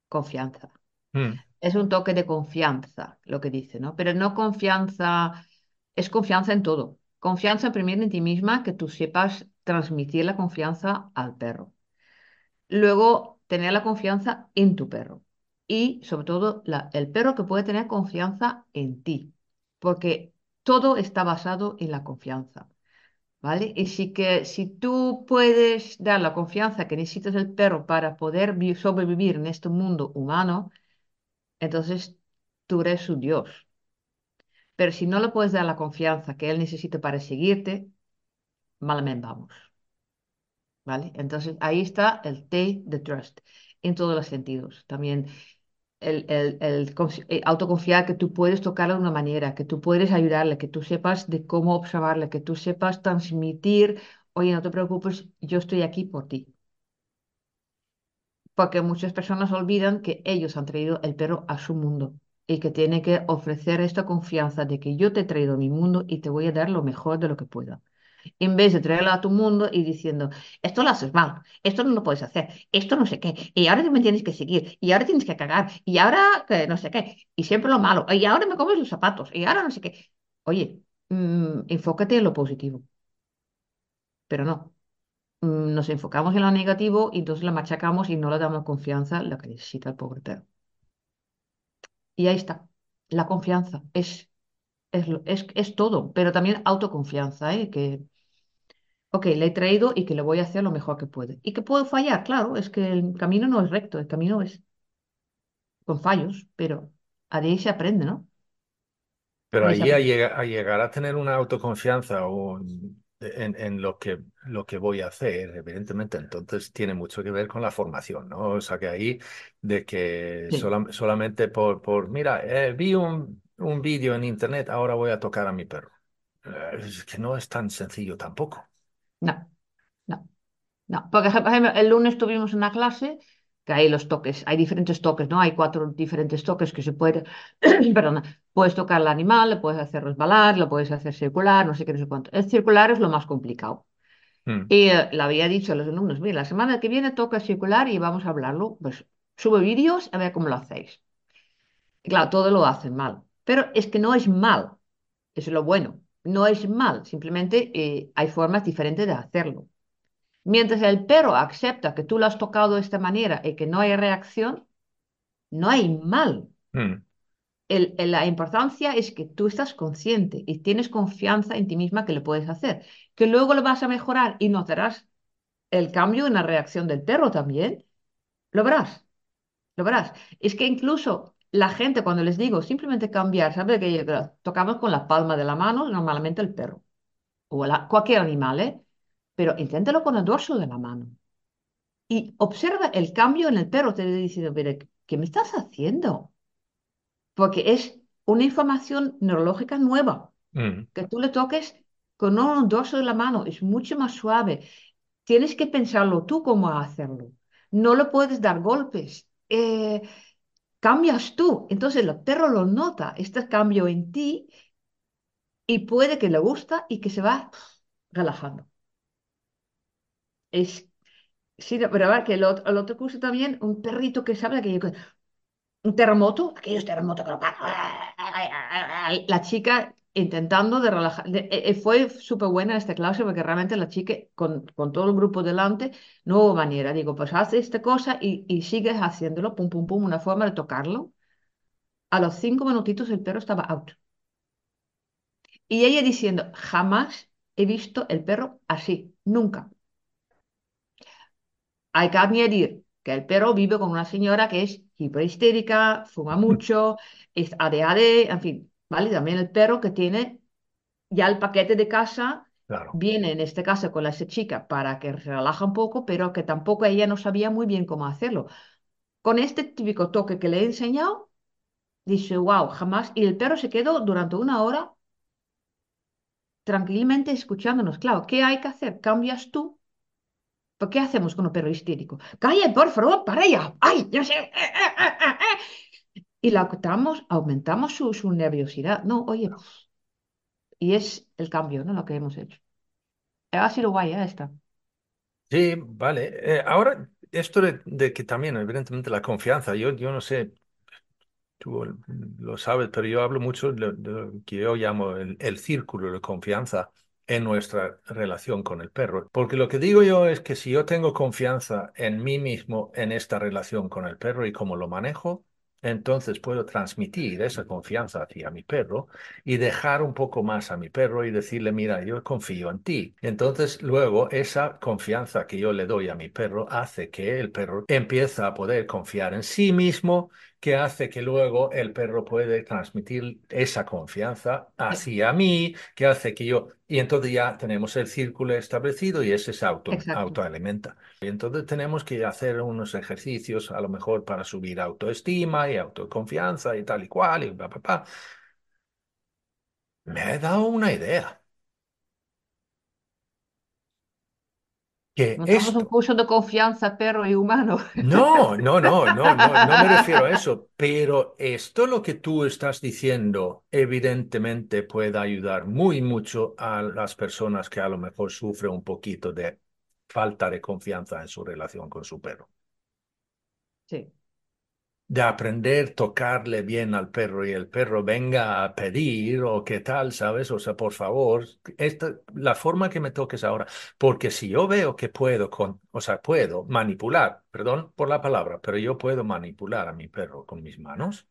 C: confianza.
B: mm,
C: Es un toque de confianza, lo que dice, ¿no? Pero no confianza, es confianza en todo. Confianza primero en ti misma, que tú sepas transmitir la confianza al perro. Luego, tener la confianza en tu perro. Y sobre todo, la- el perro que puede tener confianza en ti. Porque todo está basado en la confianza. ¿Vale? Y sí que si tú puedes dar la confianza que necesitas el perro para poder vi- sobrevivir en este mundo humano, entonces tú eres su Dios. Pero si no le puedes dar la confianza que él necesita para seguirte, malamente vamos. ¿Vale? Entonces ahí está el T de trust en todos los sentidos. También el, el- el eh, autoconfiar que tú puedes tocarle de una manera, que tú puedes ayudarle, que tú sepas de cómo observarle, que tú sepas transmitir, oye, no te preocupes, yo estoy aquí por ti. Porque muchas personas olvidan que ellos han traído el perro a su mundo y que tienen que ofrecer esta confianza de que yo te he traído a mi mundo y te voy a dar lo mejor de lo que pueda. En vez de traerlo a tu mundo y diciendo, esto lo haces mal, esto no lo puedes hacer, esto no sé qué, y ahora me tienes que seguir, y ahora tienes que cagar, y ahora que no sé qué, y siempre lo malo, y ahora me comes los zapatos, y ahora no sé qué. Oye, mm, enfócate en lo positivo, pero no. Mm, Nos enfocamos en lo negativo y entonces la machacamos y no le damos confianza, lo que necesita el pobre perro. Y ahí está, la confianza es, es, es, es todo, pero también autoconfianza, ¿eh? Que Ok, le he traído y que le voy a hacer lo mejor que puede. Y que puedo fallar, claro, es que el camino no es recto, el camino es con fallos, pero a de ahí se aprende, ¿no?
B: Pero
C: ahí
B: a, llega- a llegar a tener una autoconfianza o en, en lo que, lo que voy a hacer, evidentemente, entonces tiene mucho que ver con la formación, ¿no? O sea que ahí de que
C: Sí,
B: sola- solamente por, por mira, eh, vi un, un vídeo en internet, ahora voy a tocar a mi perro. Eh, Es que no es tan sencillo tampoco.
C: No, no, no. Porque, por ejemplo, el lunes tuvimos una clase que hay los toques, hay diferentes toques, ¿no? Hay cuatro diferentes toques que se puede, perdona, puedes tocar al animal, le puedes hacer resbalar, lo puedes hacer circular, no sé qué, no sé cuánto. El circular es lo más complicado.
B: Mm,
C: Y eh, le había dicho a los alumnos, mira, la semana que viene toca circular y vamos a hablarlo. Pues sube vídeos a ver cómo lo hacéis. Y claro, todo lo hacen mal. Pero es que no es mal, es lo bueno. No es mal, simplemente eh, hay formas diferentes de hacerlo. Mientras el perro acepta que tú lo has tocado de esta manera y que no hay reacción, no hay mal.
B: mm.
C: El- el- la importancia es que tú estás consciente y tienes confianza en ti misma que lo puedes hacer. Que luego lo vas a mejorar y notarás el cambio en la reacción del perro también, lo verás, lo verás. Es que incluso la gente, cuando les digo simplemente cambiar, ¿sabes? Que tocamos con la palma de la mano, normalmente el perro, o cualquier animal, ¿eh? Pero inténtalo con el dorso de la mano. Y observa el cambio en el perro, te dice, mire, ¿qué me estás haciendo? Porque es una información neurológica nueva.
B: Mm.
C: Que tú le toques con un dorso de la mano, es mucho más suave. Tienes que pensarlo tú cómo hacerlo. No le puedes dar golpes. Eh, cambias tú. Entonces el perro lo nota, este cambio en ti, y puede que le gusta y que se va relajando. Es, sí, pero a ver, que el otro, el otro curso también, un perrito que sabe que un terremoto, aquellos terremotos que la chica intentando de relajar. Eh, eh, fue súper buena esta clase porque realmente la chica, con, con, todo el grupo delante, no hubo manera. Digo, pues hace esta cosa y, y sigues haciéndolo, pum, pum, pum, una forma de tocarlo. A los cinco minutitos el perro estaba out. Y ella diciendo, jamás he visto el perro así, nunca. Hay que añadir que el perro vive con una señora que es hiperhistérica, fuma mucho, es ADHD, en fin, ¿vale? También el perro que tiene ya el paquete de casa, viene en este caso con la esa chica para que se relaja un poco, pero que tampoco ella no sabía muy bien cómo hacerlo. Con este típico toque que le he enseñado, dice, wow, jamás, y el perro se quedó durante una hora tranquilamente escuchándonos. Claro, ¿qué hay que hacer? Cambias tú ¿Qué hacemos con un perro histérico? ¡Calle, por favor, para ella! ¡Ay, sé! Y la aumentamos, aumentamos su, nerviosidad. No, oye, y es el cambio, ¿no? Lo que hemos hecho. Ha sido guay, ¿eh? Esta.
B: Sí, vale. Eh, ahora, esto de, que también, evidentemente, la confianza, yo, yo no sé, tú lo sabes, pero yo hablo mucho de, lo que yo llamo el círculo de confianza en nuestra relación con el perro. Porque lo que digo yo es que si yo tengo confianza en mí mismo en esta relación con el perro y cómo lo manejo, entonces puedo transmitir esa confianza hacia mi perro y dejar un poco más a mi perro y decirle, mira, yo confío en ti. Entonces luego esa confianza que yo le doy a mi perro hace que el perro empiece a poder confiar en sí mismo, que hace que luego el perro puede transmitir esa confianza hacia mí, que hace que yo... Y entonces ya tenemos el círculo establecido y ese se auto, autoalimenta. Y entonces tenemos que hacer unos ejercicios a lo mejor para subir autoestima y autoconfianza y tal y cual y bla, bla, bla. Me ha dado una idea.
C: Que no esto... un curso de confianza perro y humano.
B: No, no, no, no, no, no me refiero a eso. Pero esto lo que tú estás diciendo, evidentemente puede ayudar muy mucho a las personas que a lo mejor sufren un poquito de falta de confianza en su relación con su perro.
C: Sí.
B: De aprender a tocarle bien al perro y el perro venga a pedir o qué tal, ¿sabes? O sea, por favor, esta, la forma que me toques ahora, porque si yo veo que puedo, con, o sea, puedo manipular, perdón por la palabra, pero yo puedo manipular a mi perro con mis manos.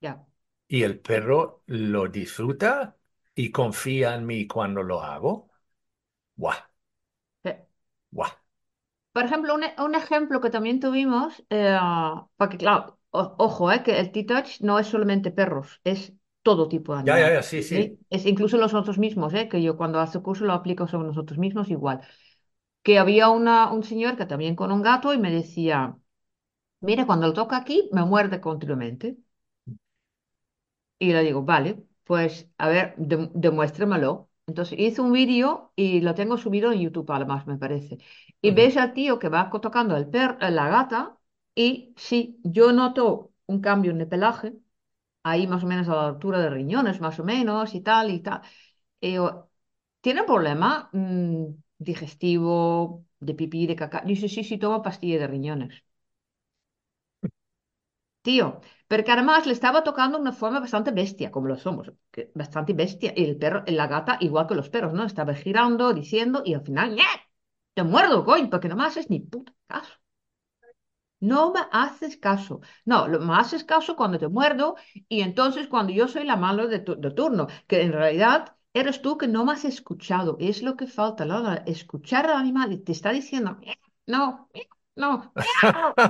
C: Ya.
B: Y el perro lo disfruta y confía en mí cuando lo hago. ¡Guau!
C: Por ejemplo, un, ejemplo que también tuvimos, eh, porque claro, ojo, eh, que el T-Touch no es solamente perros, es todo tipo de animales.
B: Ya, ya, ya, sí, sí.
C: Es incluso nosotros mismos, eh, que yo cuando hace curso lo aplico sobre nosotros mismos igual. Que había una, un señor que también con un gato y me decía, mire, cuando lo toca aquí, me muerde continuamente. Y le digo, vale, pues a ver, demuéstremelo. Entonces hice un vídeo y lo tengo subido en YouTube además, me parece. Y ves al tío que va tocando el per la gata y sí, yo noto un cambio en el pelaje, ahí más o menos a la altura de riñones, más o menos, y tal, y tal. Y ¿Tiene problema mm, digestivo, de pipí, de caca? Dice, sí, sí, toma pastilla de riñones. Tío, pero que además le estaba tocando una forma bastante bestia, como lo somos, bastante bestia. Y el perro, la gata, igual que los perros, ¿no? Estaba girando, diciendo, y al final, ¡ña! Te muerdo, coño, porque no haces ni puto caso. No me haces caso. No, lo, me haces caso cuando te muerdo y entonces cuando yo soy la mala de, turno, que en realidad eres tú que no me has escuchado. Es lo que falta, Lola, escuchar al animal y te está diciendo, no, no,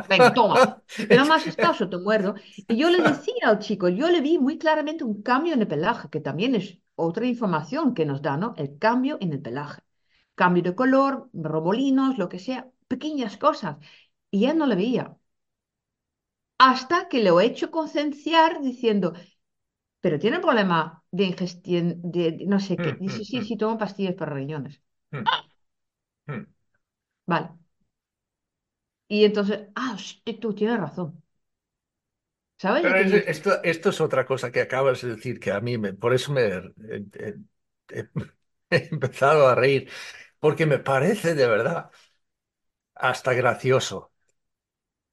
C: venga, toma. Que no me haces caso, te muerdo. Y yo le decía al chico, yo le vi muy claramente un cambio en el pelaje, que también es otra información que nos da, ¿no? El cambio en el pelaje. Cambio de color, robolinos, lo que sea, pequeñas cosas. Y él no le veía. Hasta que lo he hecho concienciar diciendo, pero tiene problema de ingestión, de, no sé qué. Dice, sí, sí, tomo pastillas para riñones.
B: mm, mm.
C: Vale. Y entonces, ah, tú tienes razón. ¿Sabes?
B: Pero es- esto, esto es otra cosa que acabas de decir que a mí me, por eso me he, he- he- he empezado a reír, porque me parece de verdad hasta gracioso.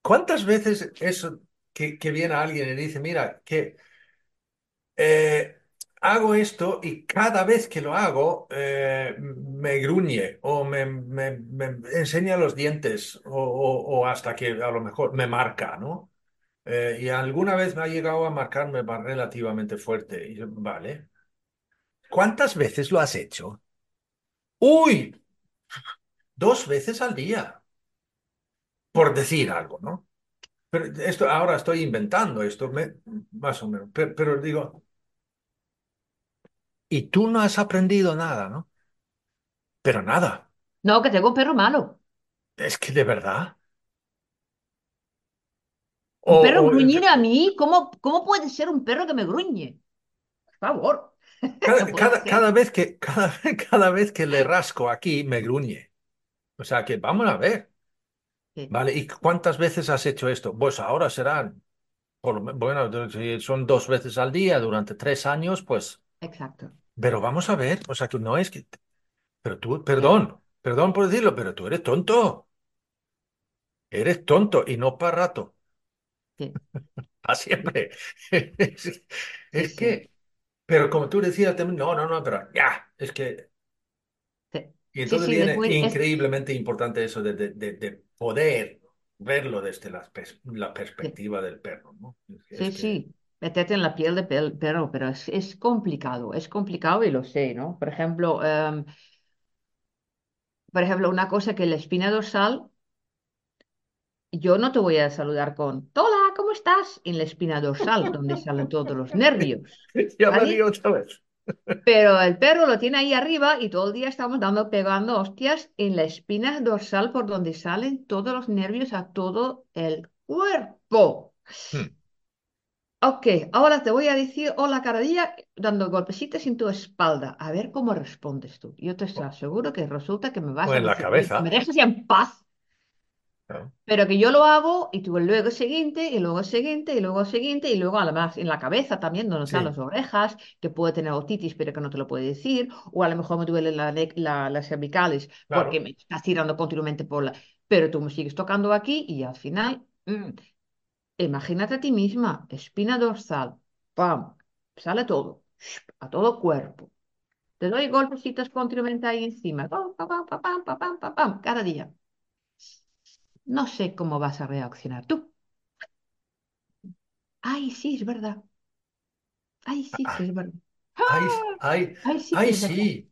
B: ¿Cuántas veces eso que, viene alguien y dice, mira, que eh, hago esto y cada vez que lo hago eh, me gruñe o me, enseña los dientes o, hasta que a lo mejor me marca, ¿no? Eh, y alguna vez me ha llegado a marcarme va- relativamente fuerte. Y vale. ¿Cuántas veces lo has hecho? Uy, dos veces al día, por decir algo, ¿no? Pero esto ahora estoy inventando esto, me- más o menos. Pero, pero digo, y tú no has aprendido nada, ¿no? Pero nada.
C: No, que tengo un perro malo.
B: Es que de verdad.
C: Un
B: O,
C: perro
B: o,
C: gruñir a mí, ¿cómo, cómo puede ser un perro que me gruñe? Por favor,
B: cada,
C: no puede
B: cada,
C: ser.
B: cada vez que, cada, cada vez que le rasco aquí, me gruñe. O sea que vamos a ver.
C: Sí,
B: Vale, ¿y cuántas veces has hecho esto? Pues ahora serán, por bueno, si son dos veces al día durante tres años, pues,
C: exacto.
B: pero vamos a ver, o sea, que no es que, pero tú, perdón, perdón por decirlo, pero tú eres tonto, eres tonto y no para rato,
C: sí,
B: para siempre. Es, que, pero como tú decías también, no, no, no, pero ya, es que, y entonces viene
C: es,
B: increíblemente importante eso de, de, de- de poder verlo desde la, perspectiva del perro, ¿no? Es
C: sí,
B: que...
C: sí. Meterte en la piel de pel- perro, pero es, es complicado, es complicado y lo sé, ¿no? Por ejemplo, em, por ejemplo, una cosa que la espina dorsal, yo no te voy a saludar con, hola, ¿cómo estás? En la espina dorsal, donde salen todos los nervios,
B: Ya me
C: ¿vale?
B: río otra vez.
C: Pero el perro lo tiene ahí arriba y todo el día estamos dando, pegando hostias en la espina dorsal por donde salen todos los nervios a todo el cuerpo.
B: Hmm.
C: Ok, ahora te voy a decir hola cada día dando golpecitos en tu espalda. A ver cómo respondes tú. Yo te aseguro que resulta que me vas a
B: en la
C: "Oye, ¿me
B: cabeza.
C: dejas en paz? Pero que yo lo hago y tú luego el siguiente, y luego el siguiente, y luego el siguiente, y luego además en la cabeza también, donde están
B: Sí,
C: las orejas, que puede tener otitis, pero que no te lo puede decir, o a lo mejor me duele la, la- las cervicales porque
B: claro.
C: me estás tirando continuamente por la... Pero tú me sigues tocando aquí y al final, mm, imagínate a ti misma, espina dorsal, ¡pam! Sale todo, a todo cuerpo. Te doy golpecitos continuamente ahí encima, pam, pam, pam, pam, pam, pam, pam, pam, cada día. No sé cómo vas a reaccionar tú. Ay, sí, es verdad. Ay, sí que es verdad.
B: Ay,
C: ¡Ah!
B: ay,
C: Ay, sí
B: ay,
C: es verdad.
B: sí,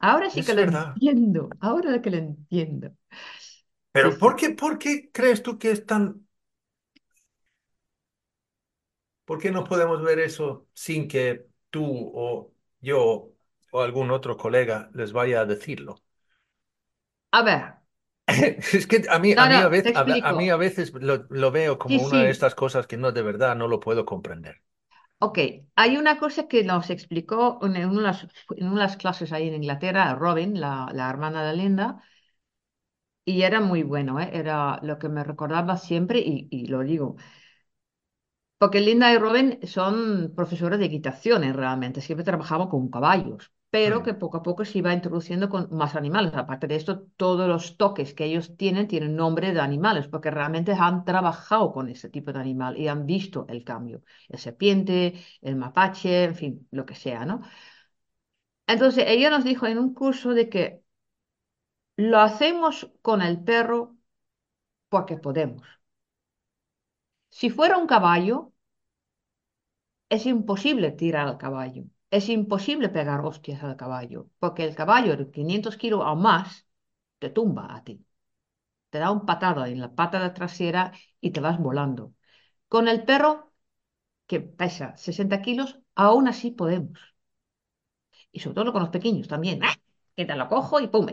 C: Ahora sí que lo
B: verdad.
C: entiendo. Ahora que lo entiendo. Sí,
B: Pero ¿por
C: sí.
B: qué, por qué crees tú que es tan... ¿Por qué no podemos ver eso sin que tú o yo o algún otro colega les vaya a decirlo?
C: A ver,
B: Es que a mí, a mí a
C: no,
B: veces, a, a mí
C: explico.
B: a veces lo, lo veo
C: Sí,
B: como una de estas cosas que no de verdad no lo puedo comprender.
C: Ok, hay una cosa que nos explicó en unas, en unas clases ahí en Inglaterra, Robin, la, la hermana de Linda, y era muy bueno, ¿eh? Era lo que me recordaba siempre y, y lo digo. Porque Linda y Robin son profesores de equitación, eh, realmente, siempre trabajaban con caballos, pero que poco a poco se iba introduciendo con más animales. Aparte de esto, todos los toques que ellos tienen tienen nombre de animales, porque realmente han trabajado con ese tipo de animal y han visto el cambio. El serpiente, el mapache, en fin, lo que sea, ¿no? Entonces, ella nos dijo en un curso de que lo hacemos con el perro porque podemos. Si fuera un caballo, es imposible tirar al caballo. Es imposible pegar hostias al caballo, porque el caballo de 500 kilos o más te tumba a ti. Te da un patada en la pata trasera y te vas volando. Con el perro, que pesa 60 kilos, aún así podemos. Y sobre todo con los pequeños también. ¡Ah! Que te lo cojo y pum.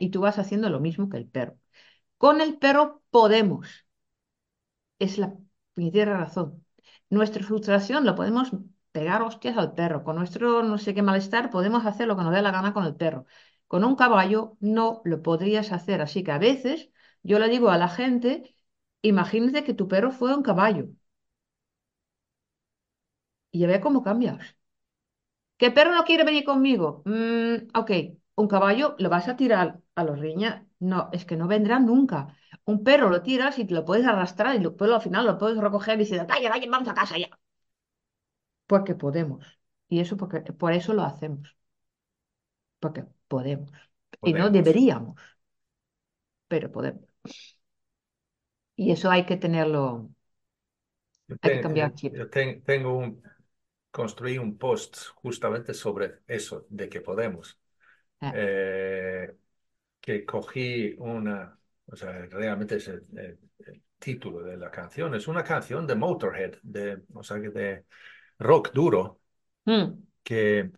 C: Y tú vas haciendo lo mismo que el perro. Con el perro podemos. Es la primera razón. Nuestra frustración lo podemos pegar hostias al perro. Con nuestro no sé qué malestar podemos hacer lo que nos dé la gana con el perro. Con un caballo no lo podrías hacer. Así que a veces yo le digo a la gente, imagínate que tu perro fue un caballo. Y ya ve cómo cambias. ¿Que el perro no quiere venir conmigo? Mm, ok, un caballo lo vas a tirar a los riñas. No, es que no vendrá nunca. Un perro lo tiras y te lo puedes arrastrar y luego al final lo puedes recoger y decir, vaya, vaya, vamos a casa ya. Porque podemos. Y eso porque, por eso lo hacemos. Porque podemos. Y no
B: Podemos.
C: deberíamos. Pero podemos. Y eso hay que tenerlo.
B: Yo
C: Hay que
B: ten-
C: cambiar
B: eh,
C: chip.
B: yo ten- tengo un, construí un post justamente sobre eso, de que podemos.
C: Eh,
B: Eh, que cogí una, o sea, realmente es el, el- el título de la canción, es una canción de Motorhead, de, o sea, que de rock duro,
C: mm,
B: que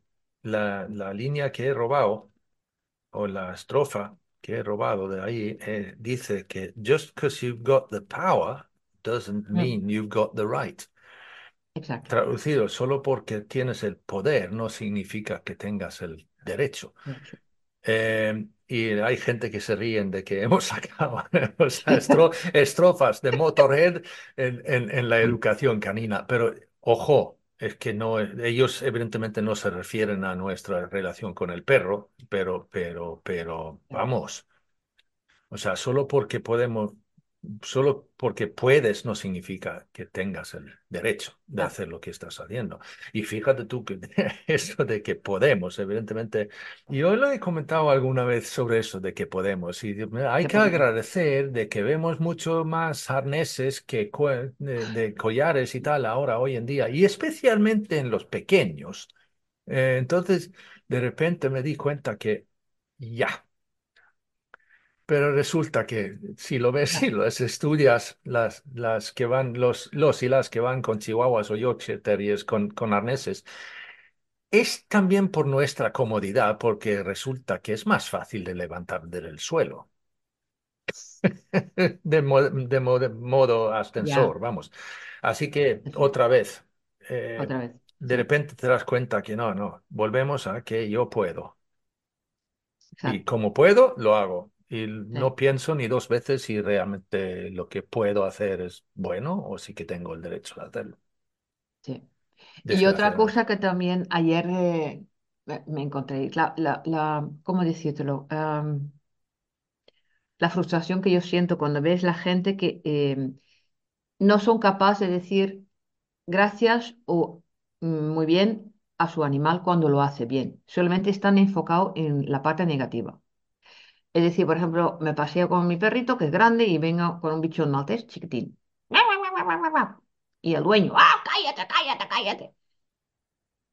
B: la, la línea que he robado, o la estrofa que he robado de ahí, eh, dice que just because you've got the power doesn't
C: mm,
B: mean you've got the right.
C: exacto.
B: Traducido, solo porque tienes el poder no significa que tengas el derecho. Eh, y hay gente que se ríen de que hemos sacado o sea, estro- estrofas de Motorhead en, en- en la educación canina, pero ojo, es que no, ellos evidentemente no se refieren a nuestra relación con el perro, pero, pero, pero, vamos, o sea, solo porque podemos, solo porque puedes no significa que tengas el derecho de hacer lo que estás haciendo. Y fíjate tú que eso de que podemos, evidentemente, yo lo he comentado alguna vez sobre eso de que podemos y hay
C: que
B: agradecer de que vemos mucho más arneses que de collares y tal ahora hoy en día y especialmente en los pequeños. Eh, entonces, de repente me di cuenta que ya. Pero resulta que si lo ves, si los estudias, las, las que van, los, los y las que van con chihuahuas o Yorkshire Terriers con, con arneses, es también por nuestra comodidad, porque resulta que es más fácil de levantar del suelo, de, mo- de mo- de modo ascensor, vamos. Así que otra vez, eh,
C: otra vez.
B: de repente te das cuenta que no, no, volvemos a que yo puedo. Y como puedo, lo hago. Y
C: Sí,
B: no pienso ni dos veces si realmente lo que puedo hacer es bueno o si que tengo el derecho de hacerlo,
C: sí. Y otra cosa que también ayer eh, me encontré, la, la, la- ¿cómo decírtelo? La frustración que yo siento cuando ves la gente que eh, no son capaces de decir gracias o mm, muy bien a su animal cuando lo hace bien. Solamente están enfocados en la parte negativa. Es decir, por ejemplo, me paseo con mi perrito que es grande y vengo con un bichón maltés chiquitín. Y el dueño, ¡ah, cállate, cállate, cállate!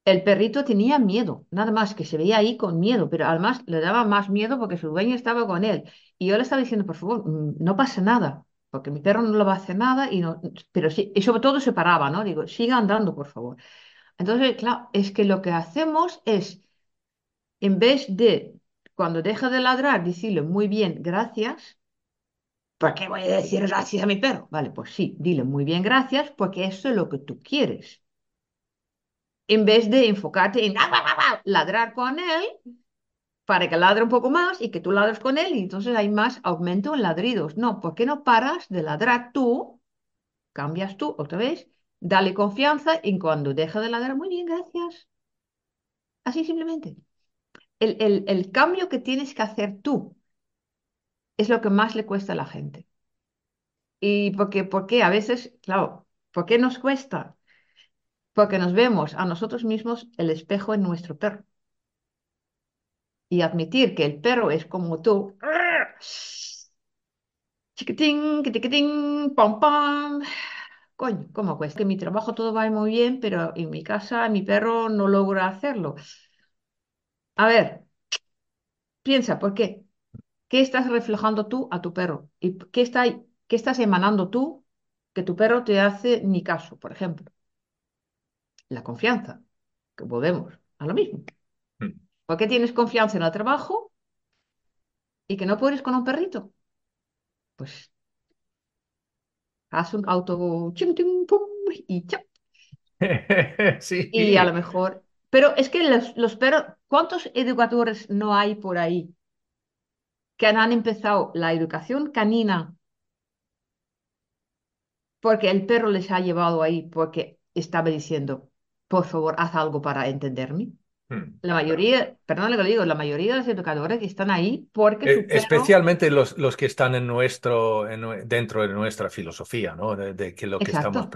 C: El perrito tenía miedo, nada más que se veía ahí con miedo, pero además le daba más miedo porque su dueño estaba con él. Y yo le estaba diciendo, por favor, mm, no pasa nada, porque mi perro no le va a hacer nada, y no, pero sí, y sobre todo se paraba, ¿no? Digo, siga andando, por favor. Entonces, claro, es que lo que hacemos es, en vez de, cuando deja de ladrar, decirle muy bien, gracias, ¿por qué voy a decir gracias a mi perro? Vale, pues sí, dile muy bien, gracias, porque eso es lo que tú quieres. En vez de enfocarte en ladrar con él para que ladre un poco más y que tú ladres con él y entonces hay más aumento en ladridos. No, ¿por qué no paras de ladrar tú? Cambias tú otra vez, dale confianza y cuando deja de ladrar, muy bien, gracias. Así simplemente. El, el, el cambio que tienes que hacer tú es lo que más le cuesta a la gente. Y porque, porque a veces, claro, ¿por qué nos cuesta? Porque nos vemos a nosotros mismos el espejo en nuestro perro. Y admitir que el perro es como tú, chiquitín, chiquitín, pam, pam, coño, ¿cómo cuesta? Que mi trabajo todo va muy bien, pero en mi casa mi perro no logra hacerlo. A ver, piensa, ¿por qué? ¿Qué estás reflejando tú a tu perro? ¿Y qué, está, qué estás emanando tú que tu perro te hace ni caso, por ejemplo? La confianza, que volvemos a lo mismo.
B: Mm.
C: ¿Por qué tienes confianza en el trabajo y que no puedes con un perrito? Pues haz un auto y chao.
B: Sí.
C: Y a lo mejor, pero es que los, los perros, ¿cuántos educadores no hay por ahí que han empezado la educación canina porque el perro les ha llevado ahí porque estaba diciendo, por favor, haz algo para entenderme?
B: Mm.
C: La mayoría, perdón lo que digo, la mayoría de los educadores están ahí porque
B: Eh,
C: perro...
B: Especialmente los, los que están en nuestro, en dentro de nuestra filosofía, ¿no? De, de que lo que estamos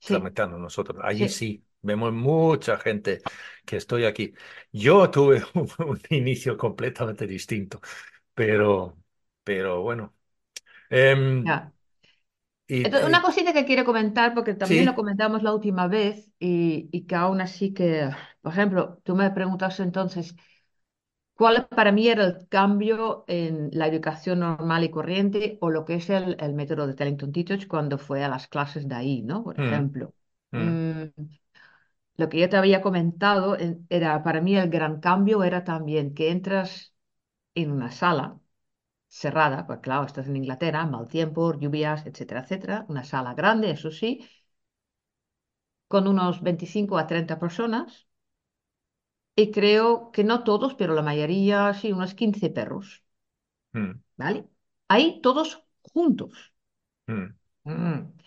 C: sí,
B: nosotros. Allí
C: sí,
B: sí, vemos mucha gente que estoy aquí. Yo tuve un, un inicio completamente distinto, pero, pero bueno. Em,
C: ya.
B: y,
C: Entonces, una cosita que quiero comentar, porque también lo comentamos la última vez y, y que aún así que, por ejemplo, tú me preguntas entonces, ¿cuál para mí era el cambio en la educación normal y corriente o lo que es el, el método de Tellington Teachers cuando fue a las clases de ahí, ¿no? Por
B: mm,
C: ejemplo.
B: mm,
C: mm, lo que yo te había comentado en- era, para mí el gran cambio era también que entras en una sala cerrada, pues claro, estás en Inglaterra, mal tiempo, lluvias, etcétera, etcétera, una sala grande, eso sí, con unos 25 a 30 personas, y creo que no todos, pero la mayoría, sí, unos 15 perros,
B: mm,
C: ¿vale? Ahí todos juntos.
B: mm.
C: Mm.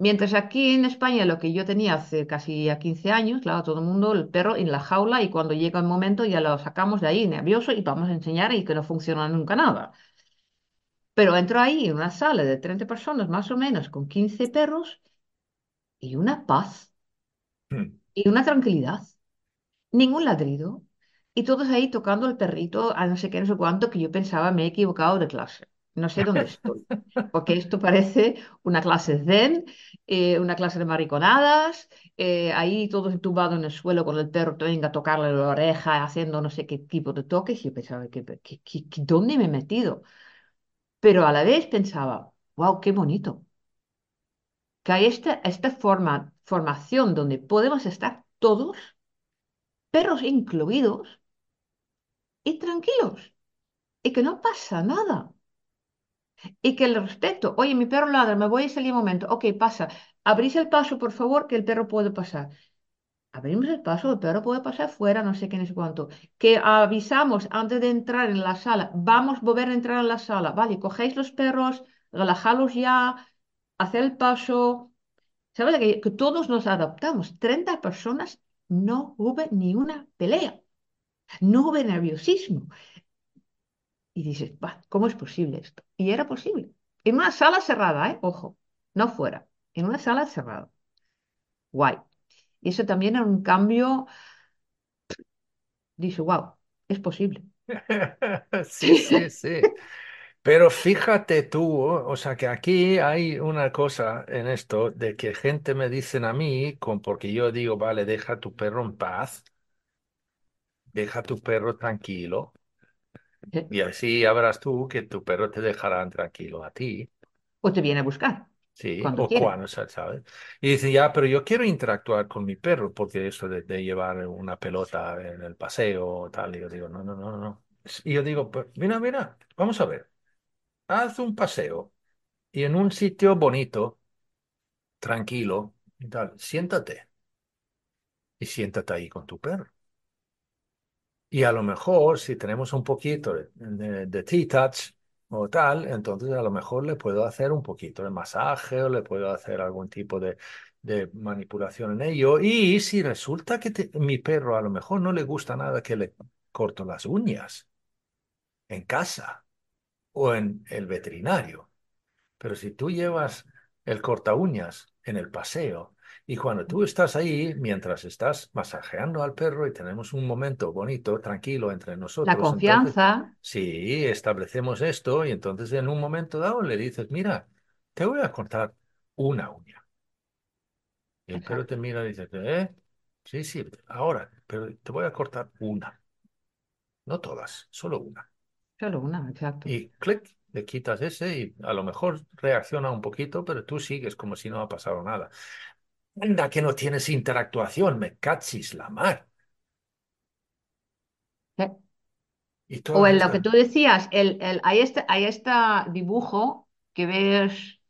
C: Mientras aquí en España lo que yo tenía hace casi a 15 años, claro, todo el mundo, el perro en la jaula y cuando llega el momento ya lo sacamos de ahí nervioso y vamos a enseñar y que no funciona nunca nada. Pero entro ahí en una sala de 30 personas más o menos con 15 perros y una paz
B: mm.
C: y una tranquilidad. Ningún ladrido. Y todos ahí tocando el perrito a no sé qué, no sé cuánto, que yo pensaba me he equivocado de clase. No sé dónde estoy. Porque esto parece una clase zen, eh, una clase de mariconadas, eh, ahí todos entubados en el suelo con el perro, venga a tocarle la oreja, haciendo no sé qué tipo de toques. Y yo pensaba, ¿qué, qué- qué- qué- dónde me he metido? Pero a la vez pensaba, wow, qué bonito. Que hay esta, esta forma, formación donde podemos estar todos, perros incluidos, y tranquilos, y que no pasa nada. Y que el respeto, oye, mi perro ladra, me voy a salir un momento, ok, pasa, abrís el paso, por favor, que el perro puede pasar. Abrimos el paso, el perro puede pasar fuera, no sé qué, no sé cuánto. Que avisamos antes de entrar en la sala, vamos a volver a entrar en la sala, vale, cogéis los perros, relajalos ya, hacer el paso. ¿Sabes? Que, que todos nos adaptamos. 30 personas, no hubo ni una pelea, no hubo nerviosismo. Y dices, "Bah, ¿cómo es posible esto? Y era posible. En una sala cerrada, ¿eh? Ojo, no fuera, en una sala cerrada. Guay. Y eso también era un cambio, dice, wow, es posible.
B: Sí, sí, sí. Pero fíjate tú, o sea que aquí hay una cosa en esto de que gente me dicen a mí, con, porque yo digo, vale, deja tu perro en paz, deja tu perro tranquilo. y así habrás tú que tu perro te dejará tranquilo a ti,
C: O te viene a buscar
B: sí,
C: cuando
B: o
C: quiere.
B: cuando, sa- ¿sabes? Y dicen, ya, pero yo quiero interactuar con mi perro, porque eso de, de llevar una pelota en el paseo tal, y yo digo, no, no, no, no. Y yo digo, "Pues, mira, mira, vamos a ver, haz un paseo y en un sitio bonito tranquilo y tal, siéntate y siéntate ahí con tu perro. Y a lo mejor, si tenemos un poquito de, de, de tea touch o tal, entonces a lo mejor le puedo hacer un poquito de masaje o le puedo hacer algún tipo de, de manipulación en ello. Y si resulta que mi perro a lo mejor no le gusta nada que le corto las uñas en casa o en el veterinario, Pero si tú llevas el corta uñas en el paseo y cuando tú estás ahí, mientras estás masajeando al perro y tenemos un momento bonito, tranquilo entre
C: La
B: nosotros, entonces
C: confianza,
B: sí, establecemos esto y entonces en un momento dado le dices, mira, te voy a cortar una uña. Y el perro te mira y dice, ¿eh? Sí, sí, ahora, pero te voy a cortar una, no todas, solo una.
C: Solo una, exacto.
B: Y clic, le quitas ese y a lo mejor reacciona un poquito, pero tú sigues como si no ha pasado nada. Anda, que no tienes interactuación, me cachis la mar. Y
C: O en lo que tú decías, el, el, hay, este, hay este dibujo que ves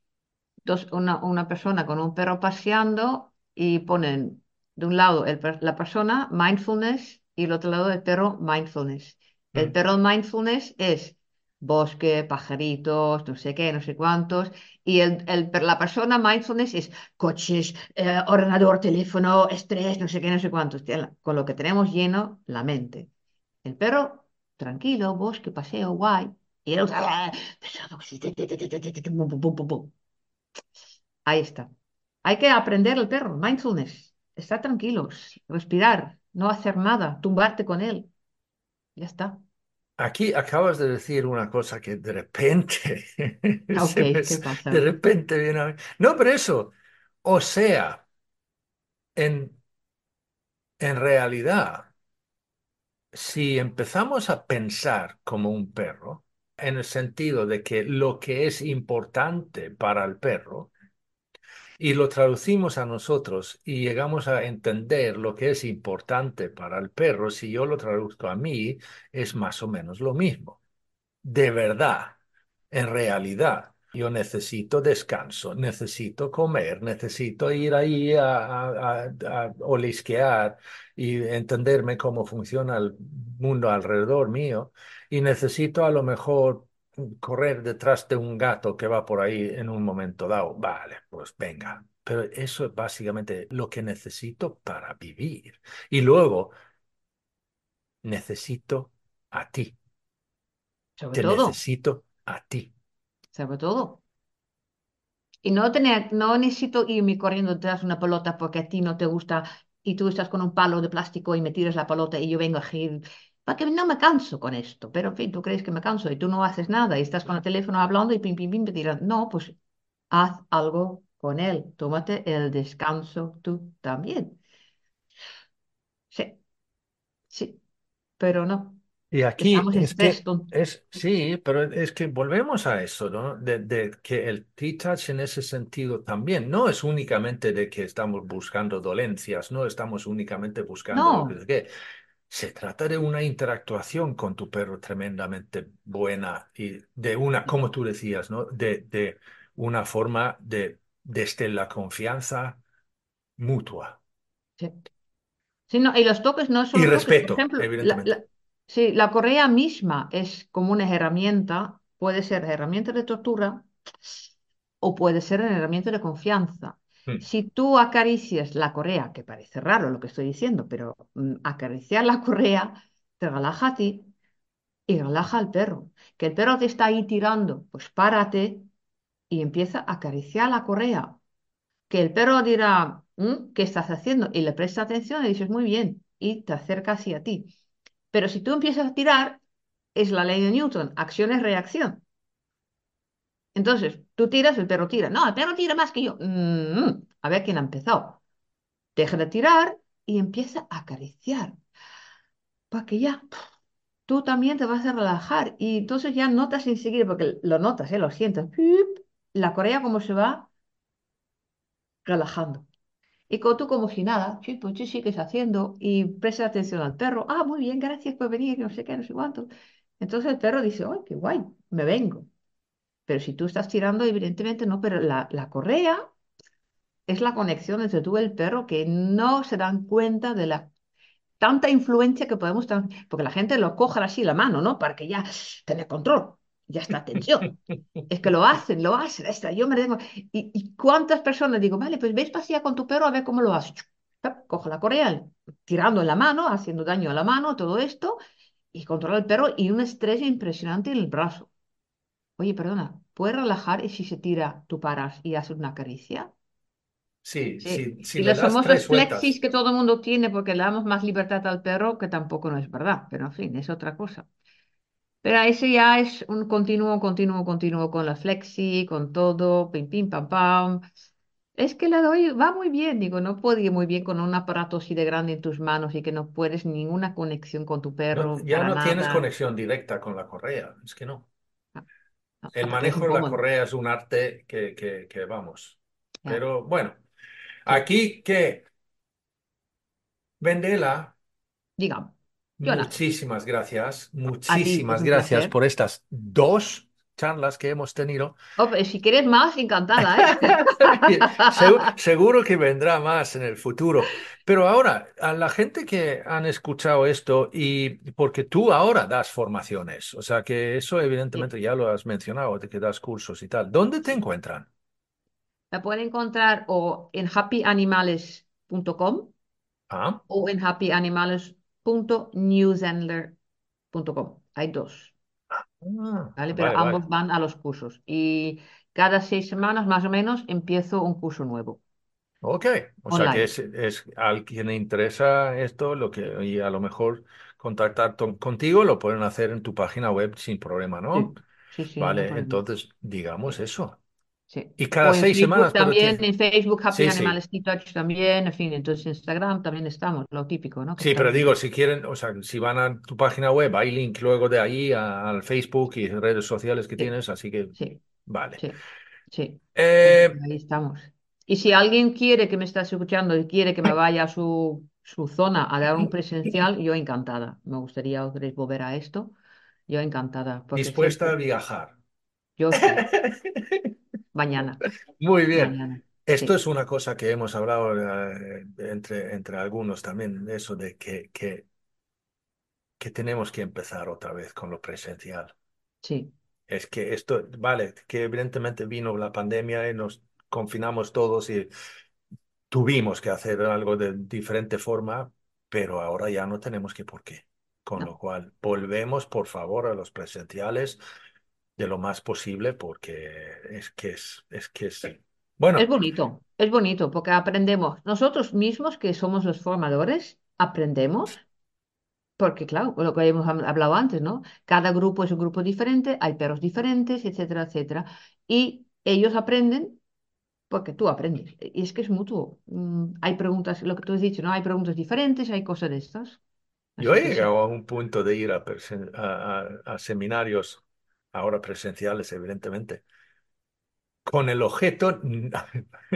C: dos, una, una persona con un perro paseando y ponen de un lado el la persona mindfulness y el otro lado el perro mindfulness. El
B: Mm.
C: perro mindfulness es bosque, pajaritos, no sé qué, no sé cuántos. Y el, el la persona mindfulness es coches, eh, ordenador, teléfono, estrés, no sé qué, no sé cuántos. Con lo que tenemos lleno la mente. El perro, tranquilo, bosque, paseo, guay. Y otro, "Ah, pesado, pum, pum, pum, pum, pum". Ahí está. Hay que aprender el perro, mindfulness. Estar tranquilos, respirar, no hacer nada, tumbarte con él. Ya está.
B: Aquí acabas de decir una cosa que de repente, me-
C: ¿qué
B: de repente viene a mí. No, pero eso, o sea, en, en realidad, si empezamos a pensar como un perro, en el sentido de que lo que es importante para el perro, y lo traducimos a nosotros y llegamos a entender lo que es importante para el perro, si yo lo traduzco a mí, es más o menos lo mismo. de verdad, en realidad, yo necesito descanso, necesito comer, necesito ir ahí a, a, a- a olisquear y entenderme cómo funciona el mundo alrededor mío y necesito a lo mejor correr detrás de un gato que va por ahí en un momento dado. Vale, pues venga. Pero eso es básicamente lo que necesito para vivir. Y luego necesito a ti.
C: Sobre
B: Te
C: todo,
B: necesito a ti.
C: sobre todo. Y no tener, no necesito irme corriendo detrás de una pelota porque a ti no te gusta y tú estás con un palo de plástico y me tiras la pelota y yo vengo a girar. Porque no me canso con esto. Pero en fin, tú crees que me canso y tú no haces nada y estás con el teléfono hablando y pim, pim, pim, me tiras. No, pues haz algo con él. Tómate el descanso tú también. Sí, sí, pero no.
B: Y aquí
C: Estamos
B: es que es, sí, pero es que volvemos a eso, ¿no? De, de que el T-Touch en ese sentido también no es únicamente de que estamos buscando dolencias, no estamos únicamente buscando que
C: No,
B: que se trata de una interactuación con tu perro tremendamente buena y de una, como tú decías, ¿no? De, de una forma de desde la confianza mutua
C: sí. Sí, no, y los toques no
B: y
C: toques. Por
B: respeto,
C: la,
B: evidentemente.
C: la- sí, la correa misma es como una herramienta, puede ser herramienta de tortura o puede ser una herramienta de confianza.
B: Mm.
C: Si tú acaricias la correa, que parece raro lo que estoy diciendo, pero mm, acariciar la correa te relaja a ti y relaja al perro. Que el perro te está ahí tirando, pues párate y empieza a acariciar la correa que el perro dirá, "¿Mm? ¿qué estás haciendo? Y le presta atención y dices, muy bien, y te acerca hacia ti. Pero si tú empiezas a tirar, es la ley de Newton, acción es reacción. Entonces, tú tiras, el perro tira. No, el perro tira más que yo. "Mm, a ver quién ha empezado. Deja de tirar y empieza a acariciar, para que ya tú también te vas a relajar. Y entonces ya notas enseguida, porque lo notas, ¿eh? lo sientes, la correa como se va relajando. Y tú como si nada, sí, pues sí, sigues haciendo y presta atención al perro. Ah, muy bien, gracias por venir, no sé qué, no sé cuánto. Entonces el perro dice, ¡ay, qué guay! Me vengo. Pero si tú estás tirando, evidentemente no, pero la, la correa es la conexión entre tú y el perro que no se dan cuenta de la tanta influencia que podemos tener, porque la gente lo coja así la mano, ¿no? Para que ya tenga control, ya está tensión. Es que lo hacen, lo hacen. Esta, yo me tengo... ¿Y, y cuántas personas digo, vale, pues ves pasear con tu perro a ver cómo lo haces? Coge la correa, tirando en la mano, haciendo daño a la mano, todo esto, y controla el perro y un estrés impresionante en el brazo. Oye, perdona, ¿puedes relajar y si se tira, tú paras y haces una caricia?
B: Sí,
C: Sí.
B: sí, si
C: Y los famosos flexis que todo el mundo tiene porque le damos más libertad al perro, que tampoco no es verdad, pero en fin, es otra cosa. Pero ese ya es un continuo, continuo, continuo con la flexi, con todo, pim, pim, pam, pam. Es que le doy, va muy bien, digo, no puedo ir muy bien con un aparato así de grande en tus manos y que no puedes ninguna conexión con tu
B: No,
C: perro
B: ya
C: para
B: no tienes conexión directa con la correa, es que no, El
C: aparte es
B: manejo de la correa es un arte que, que, que vamos.
C: Ya,
B: Pero bueno, aquí que Vendela,
C: Jonathan,
B: muchísimas gracias,
C: ti
B: muchísimas gracias por estas dos charlas que hemos tenido.
C: Oh, si quieres más, encantada, ¿eh?
B: Segu- Seguro que vendrá más en el futuro. Pero ahora, a la gente que han escuchado esto y porque tú ahora das formaciones, o sea que eso
C: Sí,
B: evidentemente ya lo has mencionado, de que das cursos y tal. ¿Dónde te encuentran?
C: La pueden encontrar o en happyanimales.com
B: Ah,
C: o en happyanimales.newsendler.com. Hay dos,
B: ah,
C: ¿vale? Pero
B: vale,
C: ambos
B: vale.
C: van a los cursos. Y cada seis semanas más o menos empiezo un curso nuevo,
B: Ok, o sea que
C: online.
B: es, es al quien le interesa esto, lo que, y a lo mejor contactar to- contigo, lo pueden hacer en tu página web sin problema, ¿no?
C: Sí, sí, sí, no hay
B: Vale,
C: problema.
B: entonces digamos eso.
C: Sí.
B: Y cada
C: O en
B: seis
C: Facebook
B: semanas,
C: también, en Facebook Happy
B: Sí, sí.
C: Animales Touch también, en fin, entonces en Instagram también estamos, lo típico, ¿no? Que
B: Sí, pero digo, si quieren, o sea, si van a tu página web, hay link luego de ahí al Facebook y redes sociales que
C: Sí,
B: tienes, así que
C: sí,
B: vale.
C: sí, sí.
B: Eh,
C: ahí estamos. Y si alguien quiere que me está escuchando y quiere que me vaya a su, su zona a dar un presencial, yo encantada. Me gustaría volver a esto. Yo encantada,
B: dispuesta
C: siempre,
B: a viajar.
C: yo sí, mañana,
B: Muy bien.
C: mañana,
B: Esto
C: sí,
B: es una cosa que hemos hablado eh, entre, entre algunos también, eso de que, que, que tenemos que empezar otra vez con lo presencial.
C: sí,
B: Es que esto, vale, que evidentemente vino la pandemia y nos confinamos todos y tuvimos que hacer algo de diferente forma, pero ahora ya no tenemos que por qué. Con
C: no.
B: lo cual, volvemos por favor a los presenciales de lo más posible porque es que es, es que es...
C: Es
B: Bueno,
C: bonito, es bonito, porque aprendemos, nosotros mismos que somos los formadores, aprendemos Porque, claro, lo que hemos hab- hablado antes, ¿no? Cada grupo es un grupo diferente, hay perros diferentes, etcétera, etcétera. Y ellos aprenden porque tú aprendes. Y es que es mutuo. Mm, hay preguntas, lo que tú has dicho, ¿no? Hay preguntas diferentes, hay cosas de estas.
B: yo he
C: sí,
B: llegado a un punto de ir a, a- a seminarios, ahora presenciales, evidentemente, con el objeto,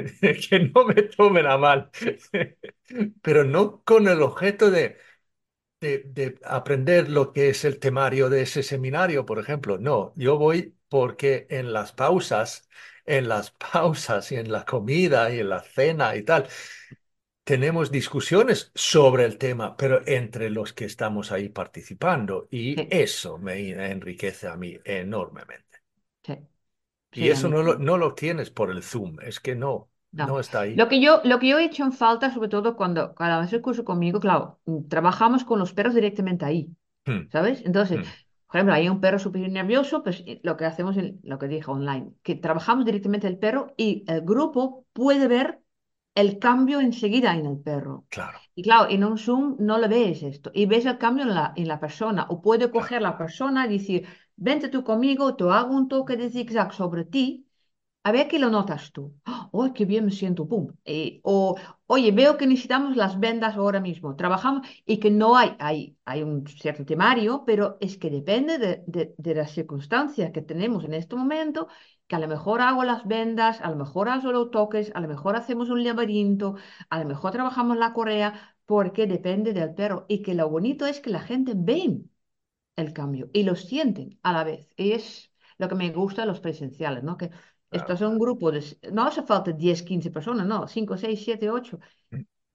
B: que no me tomen a mal, pero no con el objeto de de, de aprender lo que es el temario de ese seminario, por ejemplo. No, yo voy porque en las pausas, en las pausas y en la comida y en la cena y tal, tenemos discusiones sobre el tema, pero entre los que estamos ahí participando y
C: sí,
B: eso me enriquece a mí enormemente.
C: sí,
B: Y eso no lo, no lo tienes por el Zoom, es que no, no
C: No.
B: está ahí.
C: Lo que yo, lo que yo he hecho en falta, sobre todo cuando, cada vez el curso conmigo, claro, trabajamos con los perros directamente ahí.
B: Hmm,
C: ¿Sabes? Entonces,
B: hmm,
C: por ejemplo, hay un perro súper nervioso, pues lo que hacemos, en, lo que dije online, que trabajamos directamente el perro y el grupo puede ver el cambio enseguida en el perro.
B: claro,
C: Y claro, en un Zoom no le ves esto y ves el cambio en la, en la persona. O puede
B: claro.
C: coger la persona y decir, vente tú conmigo, te hago un toque de zigzag sobre ti a ver qué lo notas tú. ¡Oh, qué bien me siento! ¡Pum! Eh, o, oye, veo que necesitamos las vendas ahora mismo. Trabajamos y que no hay, hay, hay un cierto temario, pero es que depende de, de, de las circunstancias que tenemos en este momento, que a lo mejor hago las vendas, a lo mejor hago los toques, a lo mejor hacemos un laberinto, a lo mejor trabajamos la correa, porque depende del perro. Y que lo bonito es que la gente ve el cambio y lo sienten a la vez. Y es lo que me gusta de los presenciales, ¿no? Que esto es un grupo de, no hace falta 10 15 personas, no, 5 6 7 8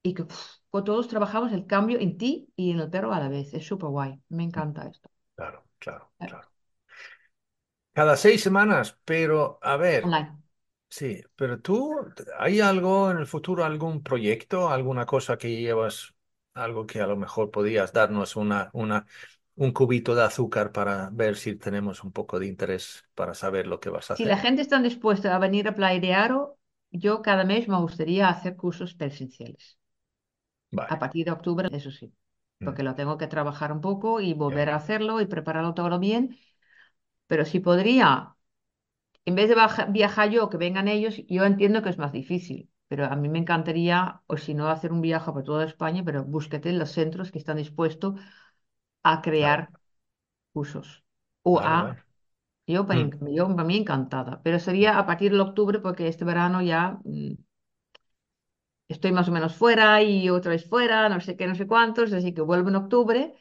C: y que con todos trabajamos el cambio en ti y en el perro a la vez. Es súper guay, me encanta esto.
B: Claro, claro, claro. Cada seis semanas, pero a ver,
C: Online.
B: sí, pero tú, ¿hay algo en el futuro, algún proyecto, alguna cosa que llevas, algo que a lo mejor podías darnos una, una, un cubito de azúcar para ver si tenemos un poco de interés para saber lo que vas a
C: Si la
B: hacer?
C: gente está dispuesta a venir a Playa de Aro, yo cada mes me gustaría hacer cursos presenciales. A partir de octubre, eso sí,
B: mm,
C: porque lo tengo que trabajar un poco y volver a hacerlo y prepararlo todo bien. Pero si podría en vez de viajar yo, que vengan ellos, yo entiendo que es más difícil. Pero a mí me encantaría, o si no, hacer un viaje por toda España, pero búsquete los centros que están dispuestos a crear cursos. O
B: Claro,
C: a
B: claro.
C: yo, para,
B: Mm.
C: yo para mí encantada, pero sería a partir de octubre porque este verano ya mm, estoy más o menos fuera y otra vez fuera, no sé qué, no sé cuántos, así que vuelvo en octubre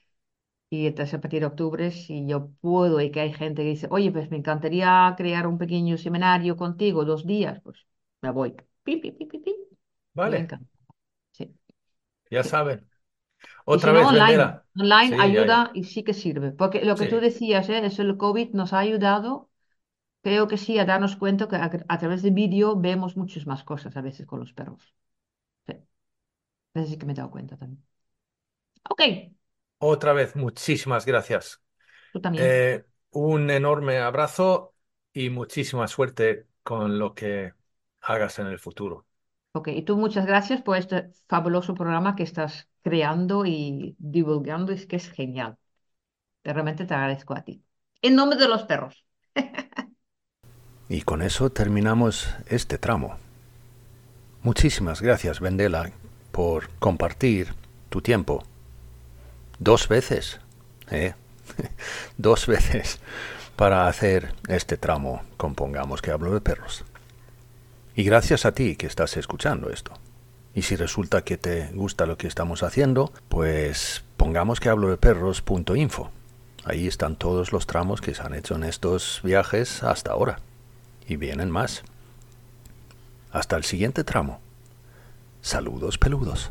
C: y entonces a partir de octubre si yo puedo y que hay gente que dice, oye, pues me encantaría crear un pequeño seminario contigo, dos días, pues me voy. Pi, pi, pi, pi, pi. Yo
B: Vale,
C: encanta. Sí,
B: ya
C: sí.
B: saben.
C: Si
B: Otra
C: no,
B: vez,
C: online. Online
B: Sí,
C: ayuda y sí que sirve. Porque lo que tú decías, ¿eh? Eso el COVID nos ha ayudado Creo que sí, a darnos cuenta que a, a través de vídeo vemos muchas más cosas a veces con los perros. Sí, eso sí que me he dado cuenta también. Ok,
B: Otra vez, muchísimas gracias.
C: tú también.
B: Eh, un enorme abrazo y muchísima suerte con lo que hagas en el futuro.
C: Ok, y tú muchas gracias por este fabuloso programa que estás creando y divulgando. Es que es genial. Te- Realmente te agradezco a ti. En nombre de los perros.
B: Y con eso terminamos este tramo. Muchísimas gracias, Vendela, por compartir tu tiempo. Dos veces, ¿eh? Dos veces para hacer este tramo, compongamos que hablo de perros. Y gracias a ti que estás escuchando esto. Y si resulta que te gusta lo que estamos haciendo, pues pongamos que hablo de perros.info. Ahí están todos los tramos que se han hecho en estos viajes hasta ahora. Y vienen más. Hasta el siguiente tramo. Saludos peludos.